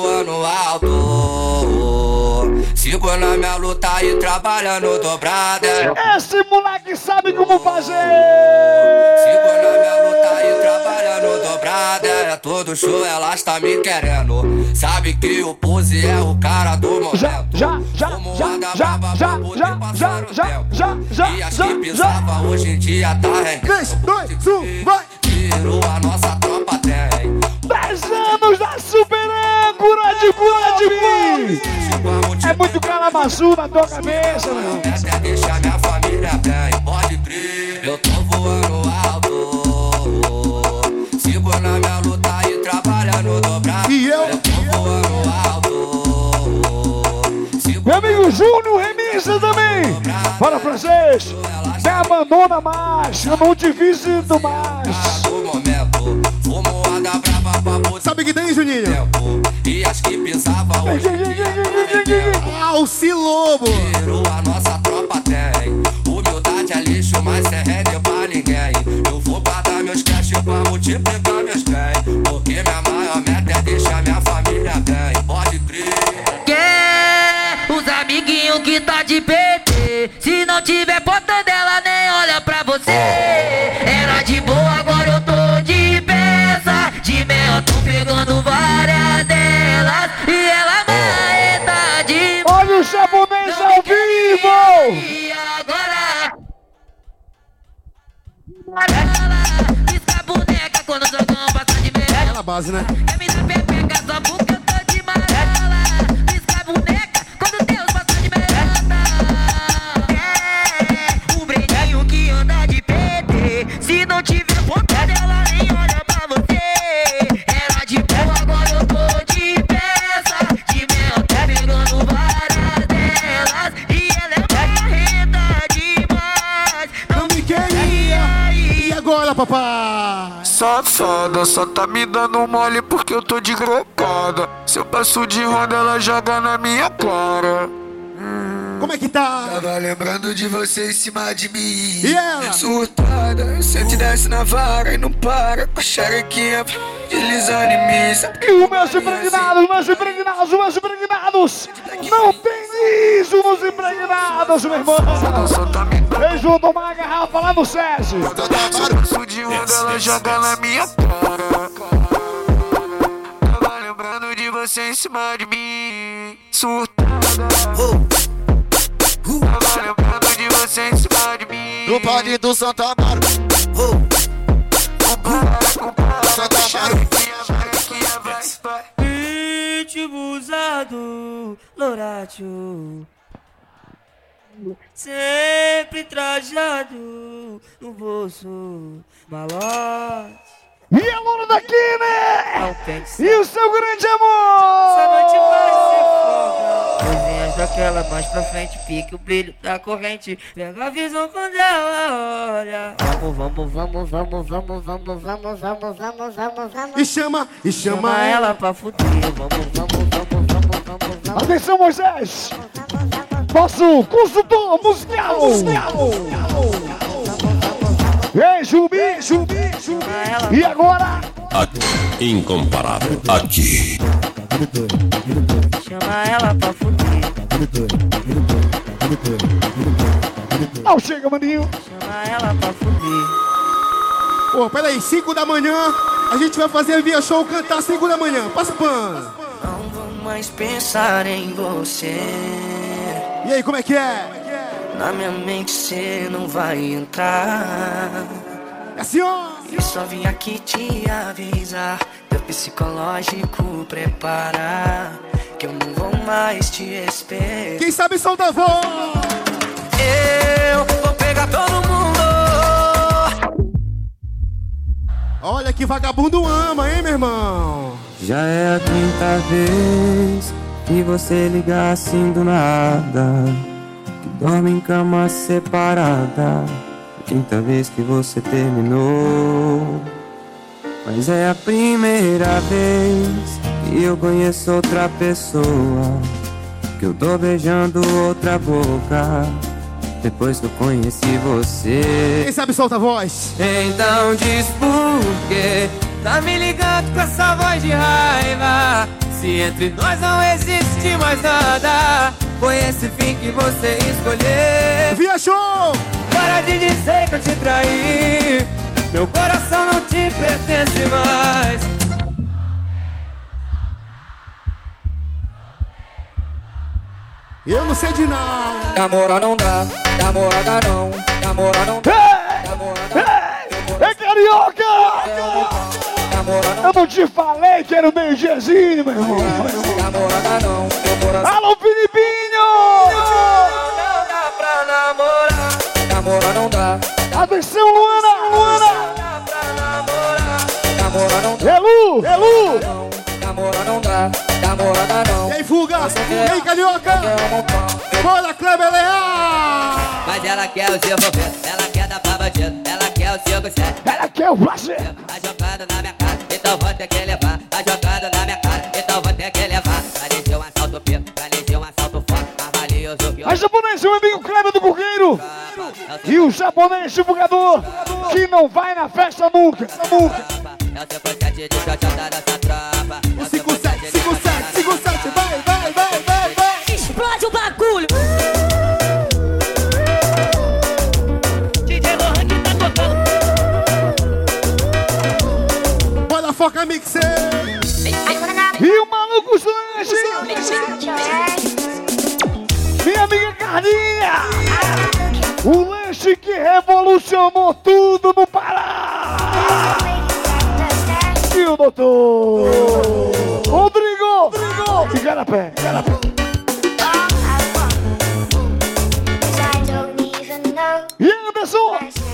Voando alto. Sigo na minha luta e trabalhando dobrada. Esse moleque sabe como fazer. Sigo na minha luta e trabalhando dobrada. É todo show, ela está me querendo. Sabe que o pose é o cara do momento. Já, já, já, já, já, já, já, já, já, já, E as já, que já. pisava hoje em dia tá rendendo. 3, 2, 1, vai! Tiro a nossa tropa tem. 10 anos da super âncora de Pop! É muito calamaçu na tua cabeça, meu irmão. Até deixar minha família bem, pode crer. Eu tô voando alto. Sigo na minha luta e trabalhando dobrado. E eu? tô voando alto. Meu amigo Júnior Remissa também. Fala, francês. Me abandona mais, eu não te visito mais. Sabe que tem, Juninho? E as que pisava hoje Alci Lobo! Tiro a nossa tropa tem. Humildade é lixo, mas sem render pra ninguém. Eu vou guardar meus cash pra multiplicar meus bens. Porque minha maior meta é deixar minha família bem. Pode crer. Quer os amiguinhos que tá de PT. Se não tiver foto dela, nem olha pra você. Pegando várias delas. E ela maeta de. Olha o japonês ao vivo! E agora. Ela pisca a boneca quando passa de mel. Aquela base, né? Quer me dar pepeca só porque eu tô de amarela Pisca a boneca quando Deus passa de merda É, o breninho que anda de PT Se não tiver papai? Safada, só tá me dando mole porque eu tô de grocada. Se eu passo de roda, ela joga na minha cara. Como é que tá? Tava lembrando de você em cima de mim. E ela? Surtada, sente desce na vara e não para. Com a xerequinha deslizando em mim. E os meus impregnados, meus impregnados, meus impregnados! Não tem isso nos impregnados, meu irmão! Vão tomar uma garrafa lá no SESI! Passo de roda, ela joga na minha cara. Tava lembrando de você em cima de mim. Surtada. Tava lembrando de você em cima de mim. No party do Santa Amaro. Santa Amaro. Ritmo usado, Loratio. Sempre trajado no bolso Malote E a Luna daqui, né? né? E o seu grande Essa amor! noite vai ser foda Coisinhas daquela mais pra frente Pique o brilho da corrente Pega a visão quando ela olha Vamos, vamos, vamos, vamos, vamos, vamos, vamos, vamos, vamos, vamos, vamos E chama, e chama, Chama ela pra fuder Vamos, vamos, vamos, vamos, vamos, vamos Atenção, Moisés! Nosso consultor musical. Ei, Jubi, Jubi, Jubi. E agora? Aqui, incomparável. Aqui. Chama ela pra fuder. Não chega, maninho. Chama ela pra fuder. Pô, peraí, 5 da manhã, a gente vai fazer via show cantar 5 da manhã. Passa pano. Não vou mais pensar em você. E aí, como é que é? Na minha mente cê não vai entrar. É assim, ó. Eu só vim aqui te avisar. Teu psicológico preparar. Que eu não vou mais te esperar. Quem sabe solta a voz. Eu vou pegar todo mundo. Olha que vagabundo ama, hein, meu irmão? Já é a quinta vez que você liga assim do nada. Que dorme em cama separada. Quinta vez que você terminou. Mas é a primeira vez que eu conheço outra pessoa. Que eu tô beijando outra boca. Depois que eu conheci você. Quem sabe solta a voz. Então diz por quê Tá me ligando com essa voz de raiva Se entre nós não existe mais nada. Foi esse fim que você escolheu. Via show! Para de dizer que eu te traí. Meu coração não te pertence mais. Eu não sei de nada. Namora não dá, namorada não Namora não dá, É carioca! Eu não te falei que era o meio diazinho, meu irmão. namorada não Alô, Filipinho! Não dá pra namorar Namora não dá, Atenção, Luana! Luana! namora não dá É Lu! É Lu! Namora não dá, namorada não E aí, fuga? E aí, carioca? Bora, Kleber Leal! Mas ela quer o seu envolvendo, ela quer dar pra bandido, ela quer o seu gostado. Ela quer o prazer. Tá jogando na minha então vou ter que levar. Tá jogando na minha cara, então vou ter que levar. Planejei um assalto piro, planejei um assalto valioso que o A japonês, meu amigo Kleber do Coqueiro. E o japonês divulgador que não vai na festa nunca. Nunca. É o seu de xoxota dessa tropa. Foca mixer! E o maluco lanche. Minha amiga Carlinha. O lanche que revolucionou tudo no Pará. E o doutor Rodrigo. Rodrigo. Igarapé. Igarapé. E Anderson.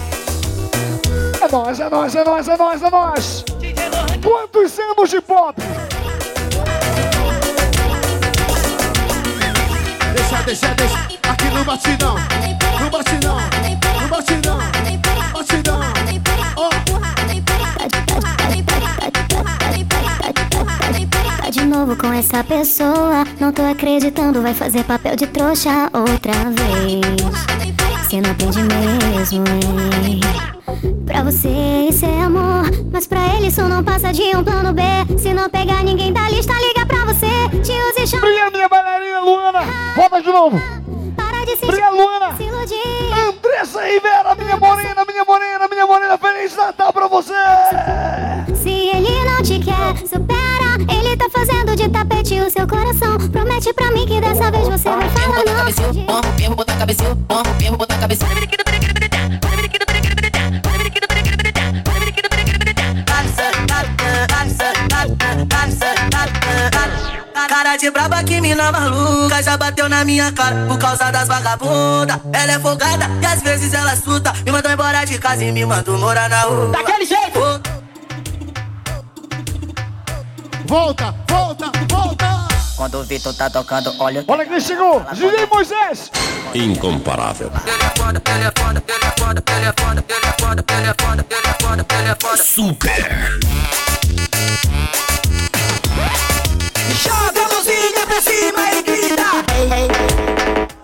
É nóis, é nóis, é nóis, é nóis, é nóis. Quantos anos de pop? Deixa, deixa, deixa. Aqui no batidão. No batidão. No. Batidão. Novo com essa pessoa. Não tô acreditando, vai fazer papel de trouxa outra vez. Você não aprende mesmo, hein? Pra você isso é amor, mas pra ele isso não passa de um plano B. Se não pegar ninguém da lista, liga pra você. Te use e chama. Brilha, minha bailarina Luana. Volta de novo. Para de se Brilha, Luana. se iludir. Andressa Rivera, minha morena, minha morena, minha morena. Feliz Natal pra você. Se ele não te quer, supera. De tapete o seu coração. Promete pra mim que dessa vez você vai falar não. Vamos botar cabecinho, vamos botar cabecinho. Cara de braba que mina maluca Já bateu na minha cara por causa das vagabunda Ela é folgada e às vezes ela assusta Me mandou embora de casa e me mandou morar na rua Daquele jeito! Volta, volta, volta! Quando o Vitor tá tocando, olha. Olha quem chegou. DJ Moisés. Incomparável. Super. Joga a mãozinha pra cima e grita. quer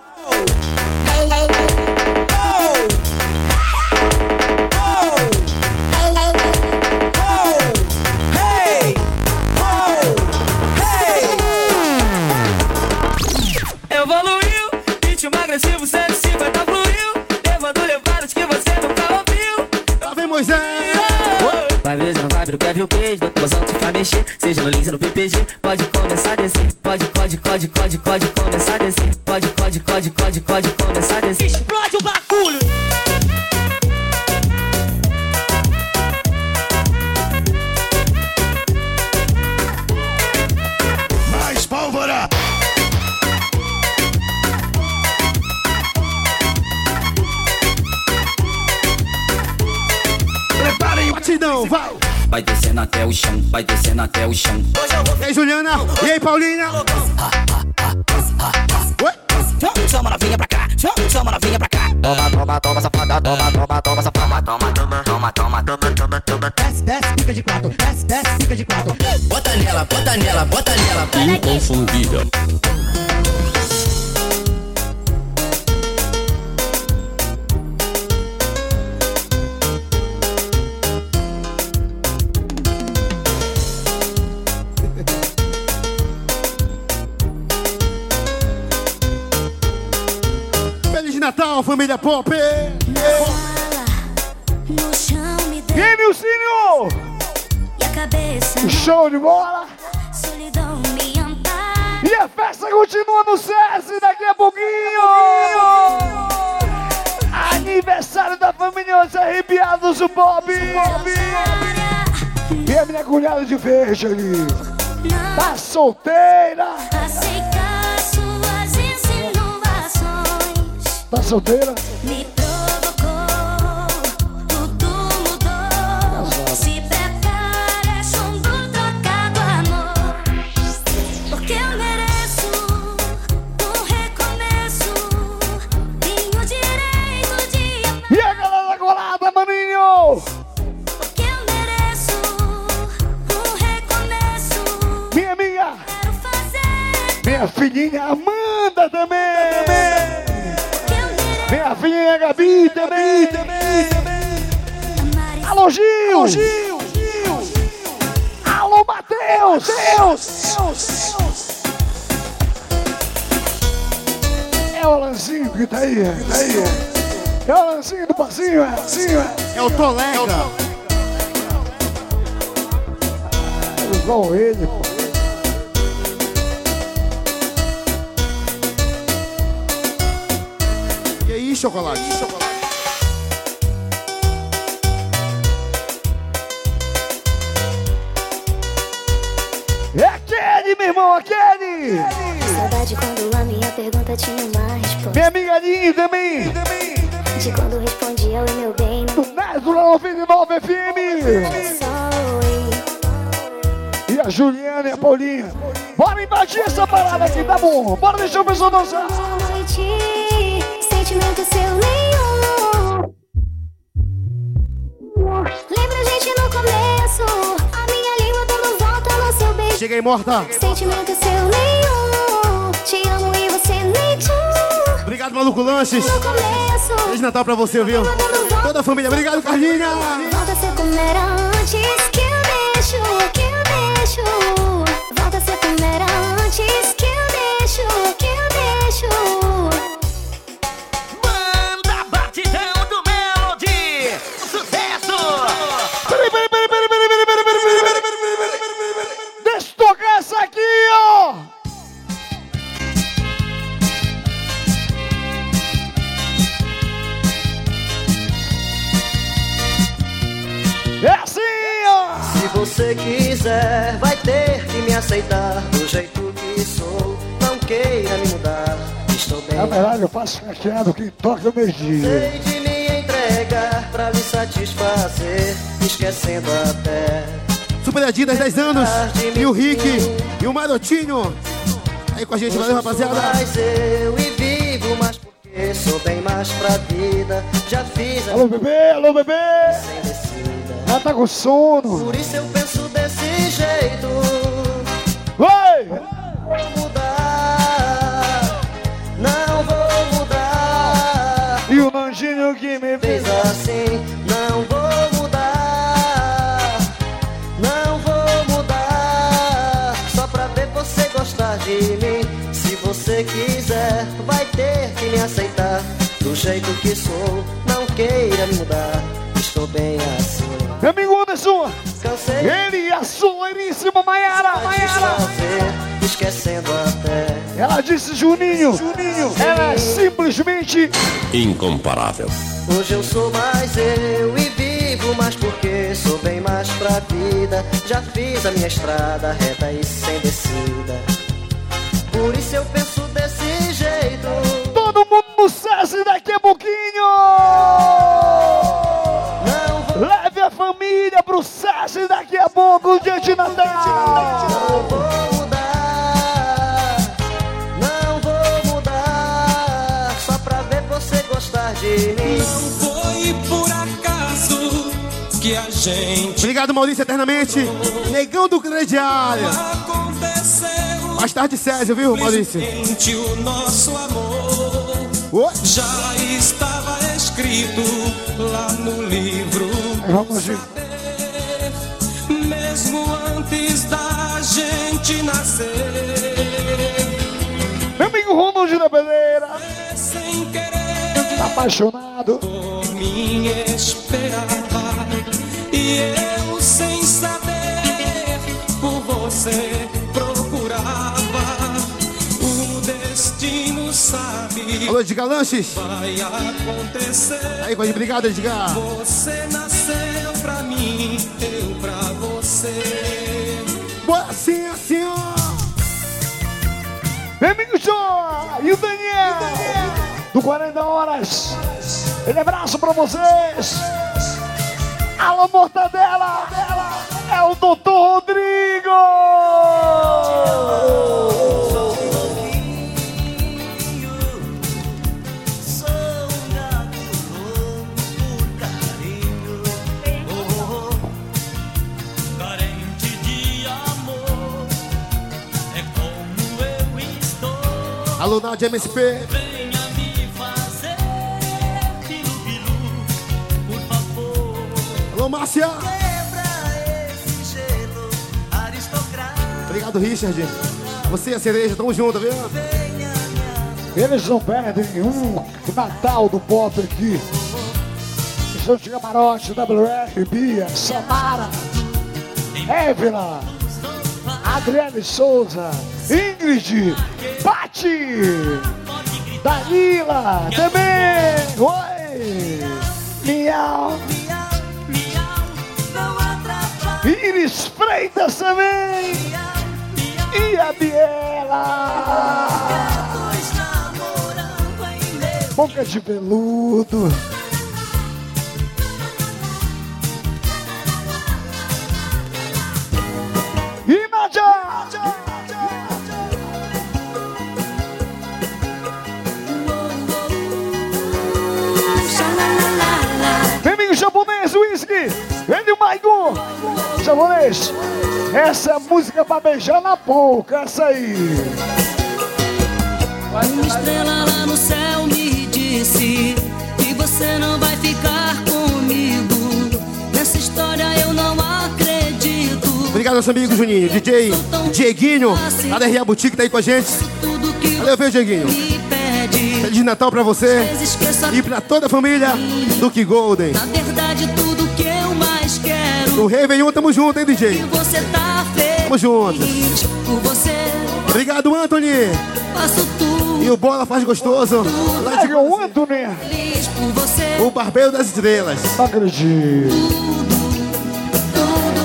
ver o queijo, gozão te faz mexer. Seja no Lins ou no PPG, pode começar a descer. Pode, pode, pode, pode, pode começar a descer. Pode, pode, pode, pode, pode começar a descer. Explode o bagulho! Mais pólvora! Preparem o batidão, vai! Vai descendo até o chão, vai descendo até o chão. E aí, Juliana? E aí, Paulinha? Chama novinha pra cá, chama, chama novinha pra cá. Toma, toma, toma, safada, toma, toma, toma, safada, toma, toma, toma, toma, toma, toma, toma. Desce, desce, fica de quatro. Desce, desce, fica de quatro. Bota nela, bota nela, bota nela. Inconfundível. Natal, família Pop! No chão me deu Vem, Nilcinho! e a cabeça Show de bola! E a festa continua no SESI daqui a pouquinho! Aniversário da família Os Arrepiados do Bob! E a minha cunhada de verde ali! Tá solteira! Tá solteira? me provocou. Tudo mudou. Se prepara, é chumbo trocado amor. Porque eu mereço um recomeço. Tenho direito de E a galera colada, maninho! Porque eu mereço um recomeço. Minha amiga! Quero fazer Minha filhinha Amanda também! Minha filhinha Gabi também! Alô, Gil! Alô, Gil! Alô, Matheus! Deus! É o Alanzinho que tá aí, que tá aí. É o Alanzinho do passinho, é assim, é. É o Tolega! Igual ele, pô. Chocolate? chocolate. É a Kelly, meu irmão, a Kelly! Saudade quando a minha pergunta tinha uma resposta. Minha amiga Aline também! De quando respondia oi meu bem. Do Nésula 99 FM! E a Juliana e a Paulinha. Bora invadir essa parada aqui, tá bom? Bora deixar o pessoal dançar. Sentimento seu nenhum. Lembra a gente no começo, a minha língua dando volta no seu beijo. Chega aí, morta! Sentimento seu nenhum, te amo e você nem tchum. Obrigado, Maluco Lanches! No começo, Feliz Natal pra você, viu? Toda a família, obrigado, Carlinha! volta a ser como era antes que eu deixo, que eu deixo. Volta a ser como era antes cacheado que toca o meio-dia. Sei de me entregar pra lhe satisfazer, esquecendo até. Super Adidas, 10 anos! E o Rick e o Marotinho! Aí com a gente, valeu, rapaziada! Mas eu e vivo mais porque sou bem mais pra vida. Já fiz a Alô, bebê, alô, bebê! sem descida. Ela tá com sono. Por isso eu penso desse jeito. Que me Fez assim, não vou mudar, não vou mudar. Só pra ver você gostar de mim. Se você quiser, vai ter que me aceitar. Do jeito que sou, não queira me mudar. Estou bem assim. Meu amigo Anderson, Cansei Ele e a soleiríssima Maiara, Maiara. esquecendo até. Ela disse, Juninho, Juninho, ela é simplesmente Incomparável. Hoje eu sou mais eu e vivo mais porque sou bem mais pra vida. Já fiz a minha estrada reta e sem descida. Por isso eu penso desse jeito. todo mundo no SESI daqui a pouquinho. Leve a família pro SESI daqui a pouco, dia de Natal. Não vou por acaso que a gente Obrigado, Maurício, eternamente. Negão do crediário. aconteceu. Mais tarde, Césio, viu, Maurício? O nosso amor já estava escrito lá no livro. Vamos de Mesmo antes da gente nascer. Meu amigo Ronald da Peleira. Apaixonado. Por mim esperava. E eu sem saber por você procurava. O destino sabe. Alô, Edgar Lanches. Vai acontecer. Aí, pode obrigado, Edgar. Você nasceu pra mim, eu pra você. Bora assim, assim, ó. Meu amigo Joa e o Daniel, do 40 Horas. Ele abraço pra vocês. Alô, Mortadela. É o Doutor Rodrigo. Sou um gato Alô, Márcia. Gelo. Obrigado, Richard. Você e a cereja, tamo junto, viu? Eles não perdem um Natal do Pop aqui. Estão de camarote, WR, Bia, Samara, Évila, Adriane Souza, Ingrid, Pati, Danila, também. Oi! Miau. Iris Freitas também. E a Biela. Boca de veludo. E! Meu amigo japonês, whisky. Ele e o Maigo. Japonês. Essa é música pra beijar na boca. Essa aí. Uma estrela lá no céu me disse que você não vai ficar comigo. Nessa história eu não acredito. Obrigado, nosso amigo Juninho. DJ Dieguinho, lá da RA Boutique, tá aí com a gente. Valeu, viu, Dieguinho? Feliz Natal pra você e pra toda a família do Que Golden. Na verdade, tudo No Réveillon, tamo junto, hein, DJ? Você tá feliz Tamo junto. por você. Obrigado, Anthony. Faço tudo E o Bola faz gostoso. Lá de o Anthony. feliz por você. O Barbeiro das Estrelas. Não acredito.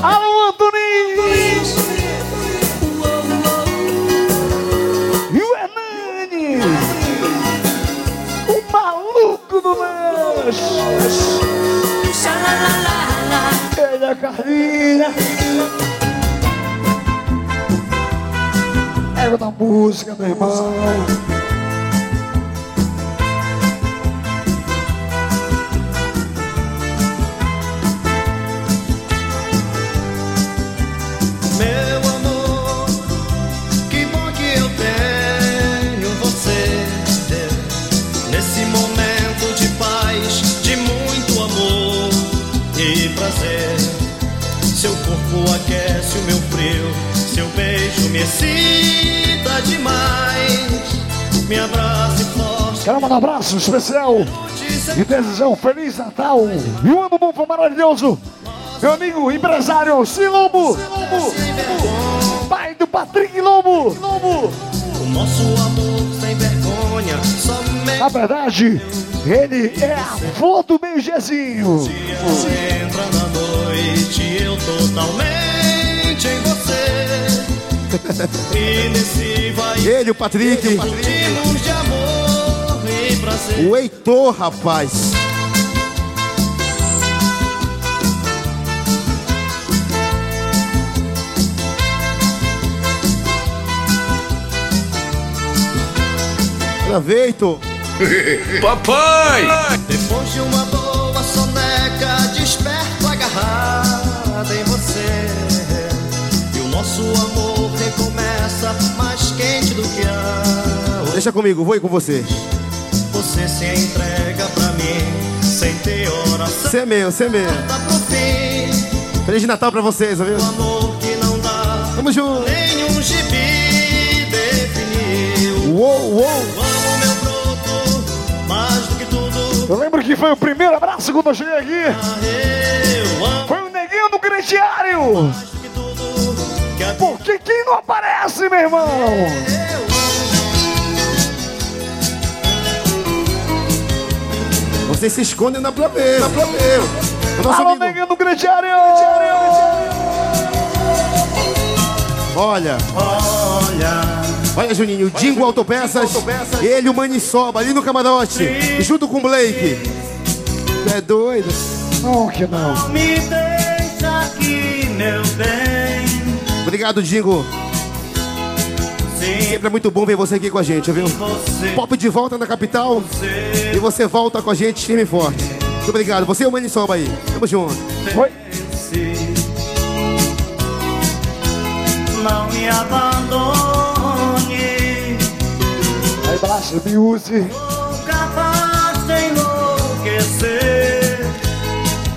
Alô, Anthony! E o Hernani! O maluco do lanche! Ele é a Carlinha! Égua da música, meu irmão! Corpo aquece o meu frio, seu beijo me excita demais. Me abrace forte. Quero mandar um abraço especial e desejar um Feliz Natal e um ano bom, maravilhoso Meu amigo empresário Silobo. Pai do Patrick Lobo. Lobo. O nosso amor somente Na verdade, ele é avô do Beijezinho. entra na noite, eu totalmente em você. E Ele, o Patrick. Curtimos de amor e prazer. O Heitor, rapaz. Gravei, Heitor. Papai! Depois de uma boa soneca, desperto agarrada em você. E o nosso amor recomeça mais quente do que antes. Deixa comigo, vou ir com você. Você se entrega pra mim, sem ter oração. Você é meu, você é meu. Tá pro fim, Feliz Natal pra vocês, viu? amor que não dá. Tamo junto. Nenhum gibi definiu. Uou, uou. Foi o primeiro abraço quando eu cheguei aqui. Foi o neguinho do crediário. Porque quem não aparece, meu irmão? Vocês se escondem na plateia. Na plateia. O nosso Alô, amigo. neguinho do crediário. Olha. Olha. Olha, Juninho, o Dingo Autopeças, ele, o Maniçoba, ali no camarote, junto com o Blake. É doido? Não, que não. Me deixa aqui, meu bem. Obrigado, Dingo. Sempre é muito bom ver você aqui com a gente, viu? Pop de volta na capital. E você volta com a gente firme e forte. Muito obrigado. Você e o Maniçoba aí. Tamo junto. Oi. Não me abandone. Aí, Baixa, me use.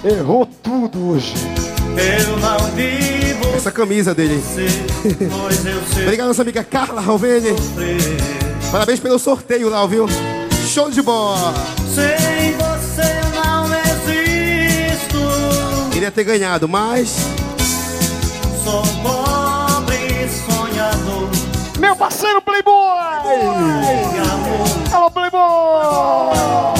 Errou tudo hoje. Eu não vivo Essa camisa dele. Obrigado, nossa amiga Carla Ralvene. Parabéns pelo sorteio lá, viu? Show de bola. Sem você não existo. Queria ter ganhado, mas Sou pobre sonhador. Meu parceiro Playboy. Alô, Playboy.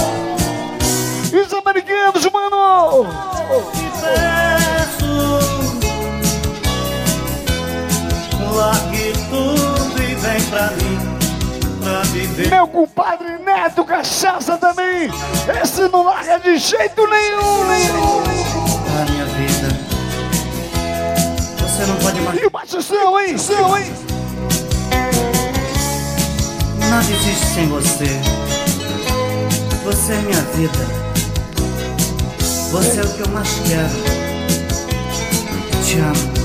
Meu compadre Neto Cachaça também. Esse não larga de jeito nenhum. a minha vida Você não pode mais E o Batistão, hein? Seu, hein? Nada existe sem você Você é minha vida Você é o que eu mais quero. Te amo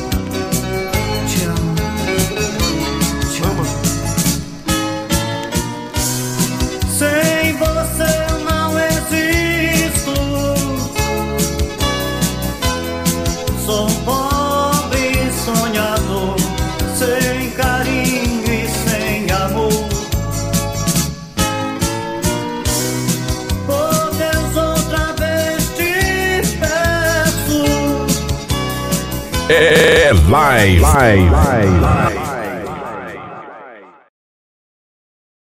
É live. live. live.